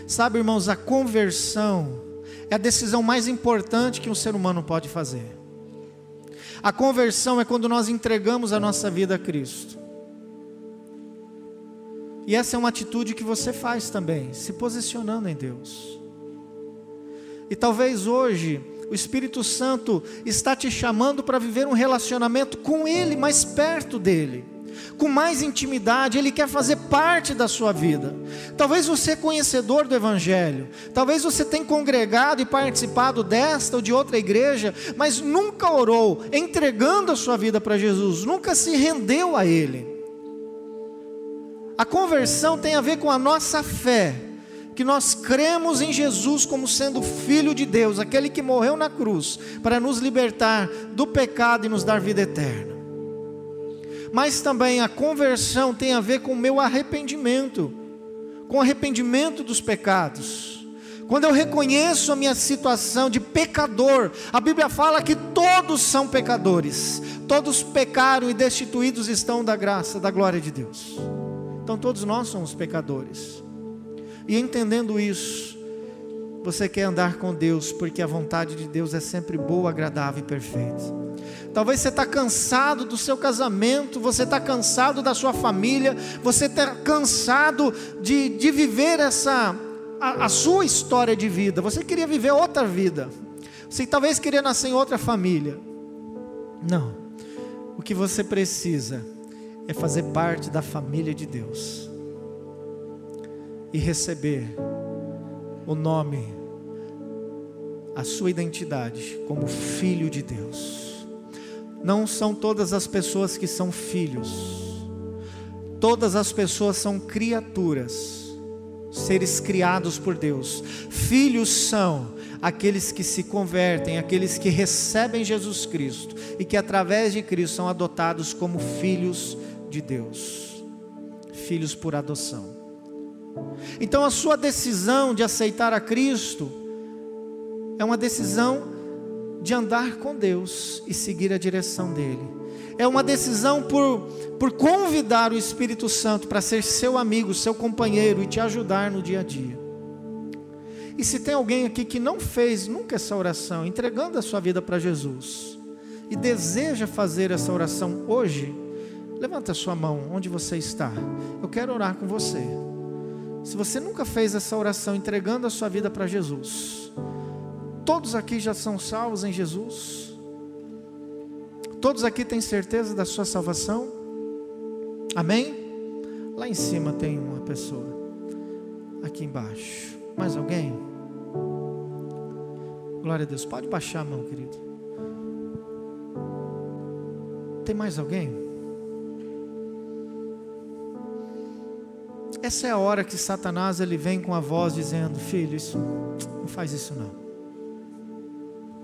[SPEAKER 1] Sabe, irmãos, a conversão é a decisão mais importante que um ser humano pode fazer. A conversão é quando nós entregamos a nossa vida a Cristo. E essa é uma atitude que você faz também, se posicionando em Deus. E talvez hoje o Espírito Santo está te chamando para viver um relacionamento com Ele, mais perto dele com mais intimidade, Ele quer fazer parte da sua vida. Talvez você é conhecedor do Evangelho, talvez você tenha congregado e participado desta ou de outra igreja, mas nunca orou entregando a sua vida para Jesus, nunca se rendeu a Ele. A conversão tem a ver com a nossa fé, que nós cremos em Jesus como sendo Filho de Deus, aquele que morreu na cruz para nos libertar do pecado e nos dar vida eterna mas também a conversão tem a ver com o meu arrependimento, com o arrependimento dos pecados. Quando eu reconheço a minha situação de pecador, a Bíblia fala que todos são pecadores, todos pecaram e destituídos estão da graça, da glória de Deus. Então todos nós somos pecadores. E entendendo isso, você quer andar com Deus, porque a vontade de Deus é sempre boa, agradável e perfeita. Talvez você está cansado do seu casamento, você está cansado da sua família, você está cansado de, de viver essa a, a, sua história de vida. Você queria viver outra vida. Você talvez queria nascer em outra família. Não. O que você precisa é fazer parte da família de Deus e receber o nome, a sua identidade como filho de Deus. Não são todas as pessoas que são filhos, todas as pessoas são criaturas, seres criados por Deus. Filhos são aqueles que se convertem, aqueles que recebem Jesus Cristo e que através de Cristo são adotados como filhos de Deus, filhos por adoção. Então a sua decisão de aceitar a Cristo é uma decisão de andar com Deus e seguir a direção dEle. É uma decisão por, por convidar o Espírito Santo para ser seu amigo, seu companheiro e te ajudar no dia a dia. E se tem alguém aqui que não fez nunca essa oração, entregando a sua vida para Jesus, e deseja fazer essa oração hoje, levanta a sua mão onde você está. Eu quero orar com você. Se você nunca fez essa oração entregando a sua vida para Jesus, Todos aqui já são salvos em Jesus? Todos aqui têm certeza da sua salvação? Amém? Lá em cima tem uma pessoa. Aqui embaixo. Mais alguém? Glória a Deus. Pode baixar a mão, querido. Tem mais alguém? Essa é a hora que Satanás ele vem com a voz dizendo: Filho, isso não faz isso não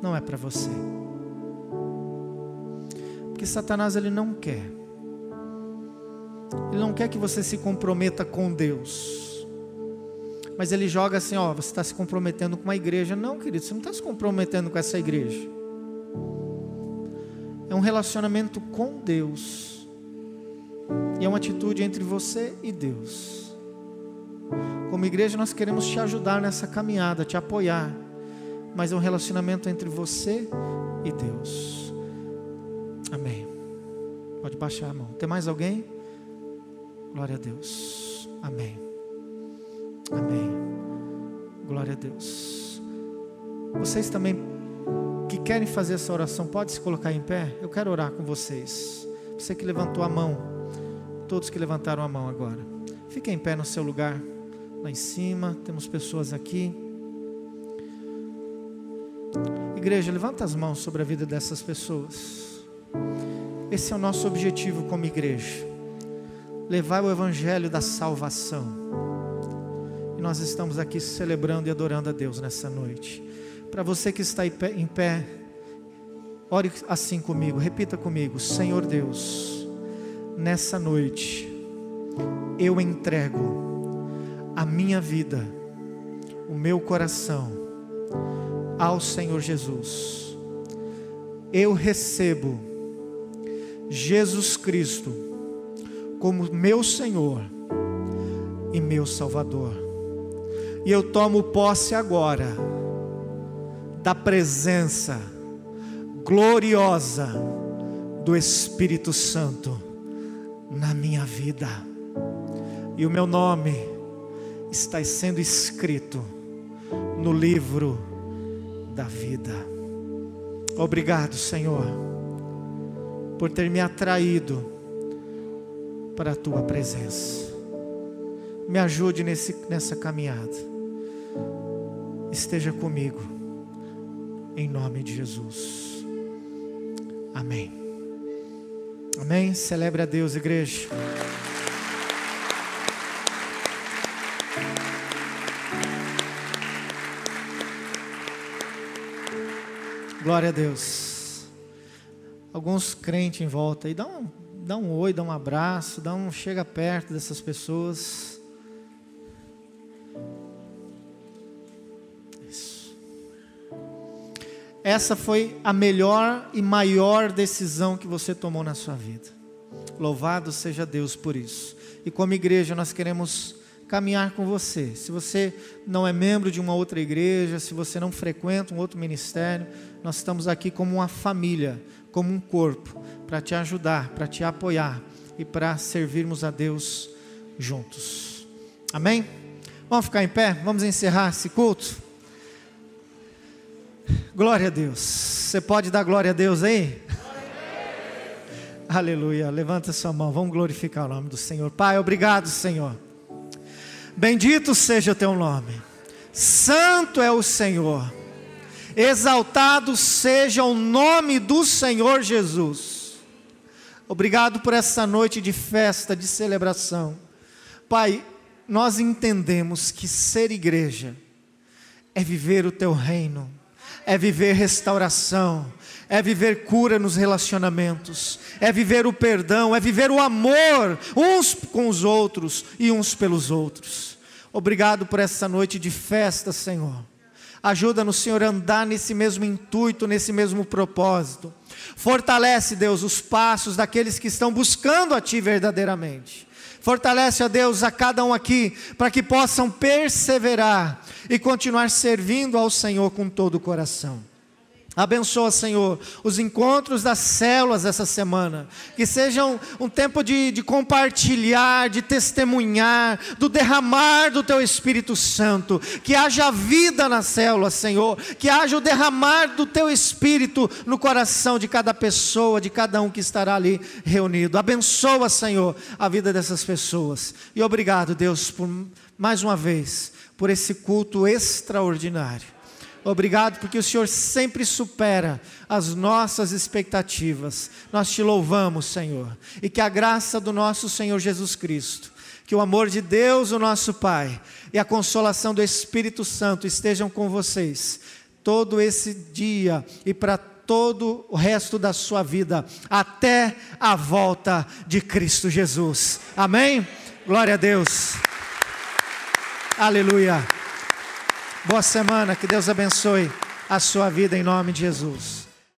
[SPEAKER 1] não é para você. Porque Satanás ele não quer. Ele não quer que você se comprometa com Deus. Mas ele joga assim, ó, você está se comprometendo com uma igreja. Não, querido, você não está se comprometendo com essa igreja. É um relacionamento com Deus. E é uma atitude entre você e Deus. Como igreja, nós queremos te ajudar nessa caminhada, te apoiar mas é um relacionamento entre você e Deus. Amém. Pode baixar a mão. Tem mais alguém? Glória a Deus. Amém. Amém. Glória a Deus. Vocês também que querem fazer essa oração, pode se colocar em pé? Eu quero orar com vocês. Você que levantou a mão, todos que levantaram a mão agora. Fique em pé no seu lugar, lá em cima. Temos pessoas aqui. Igreja, levanta as mãos sobre a vida dessas pessoas. Esse é o nosso objetivo como igreja. Levar o evangelho da salvação. E nós estamos aqui celebrando e adorando a Deus nessa noite. Para você que está em pé, ore assim comigo, repita comigo: Senhor Deus, nessa noite, eu entrego a minha vida, o meu coração, ao Senhor Jesus. Eu recebo Jesus Cristo como meu Senhor e meu Salvador. E eu tomo posse agora da presença gloriosa do Espírito Santo na minha vida. E o meu nome está sendo escrito no livro da vida. Obrigado, Senhor, por ter me atraído para a tua presença. Me ajude nesse, nessa caminhada. Esteja comigo em nome de Jesus. Amém. Amém. Celebre a Deus, igreja. Glória a Deus. Alguns crentes em volta aí, dá um, dá um oi, dá um abraço, dá um chega perto dessas pessoas. essa foi a melhor e maior decisão que você tomou na sua vida. Louvado seja Deus por isso. E como igreja, nós queremos caminhar com você. Se você não é membro de uma outra igreja, se você não frequenta um outro ministério, nós estamos aqui como uma família, como um corpo, para te ajudar, para te apoiar e para servirmos a Deus juntos. Amém? Vamos ficar em pé? Vamos encerrar esse culto? Glória a Deus. Você pode dar glória a Deus aí? Aleluia. Levanta sua mão. Vamos glorificar o nome do Senhor. Pai, obrigado, Senhor. Bendito seja o teu nome. Santo é o Senhor. Exaltado seja o nome do Senhor Jesus. Obrigado por essa noite de festa, de celebração. Pai, nós entendemos que ser igreja é viver o teu reino é viver restauração, é viver cura nos relacionamentos, é viver o perdão, é viver o amor uns com os outros e uns pelos outros. Obrigado por essa noite de festa, Senhor. Ajuda-nos, Senhor, a andar nesse mesmo intuito, nesse mesmo propósito. Fortalece, Deus, os passos daqueles que estão buscando a Ti verdadeiramente. Fortalece, ó Deus, a cada um aqui, para que possam perseverar e continuar servindo ao Senhor com todo o coração. Abençoa, Senhor, os encontros das células essa semana. Que sejam um tempo de, de, compartilhar, de testemunhar, do derramar do Teu Espírito Santo. Que haja vida nas células, Senhor. Que haja o derramar do Teu Espírito no coração de cada pessoa, de cada um que estará ali reunido. Abençoa, Senhor, a vida dessas pessoas. E obrigado, Deus, por mais uma vez, por esse culto extraordinário. Obrigado porque o Senhor sempre supera as nossas expectativas. Nós te louvamos, Senhor. E que a graça do nosso Senhor Jesus Cristo, que o amor de Deus, o nosso Pai, e a consolação do Espírito Santo estejam com vocês todo esse dia e para todo o resto da sua vida, até a volta de Cristo Jesus. Amém? Glória a Deus. Aleluia. Boa semana, que Deus abençoe a sua vida em nome de Jesus.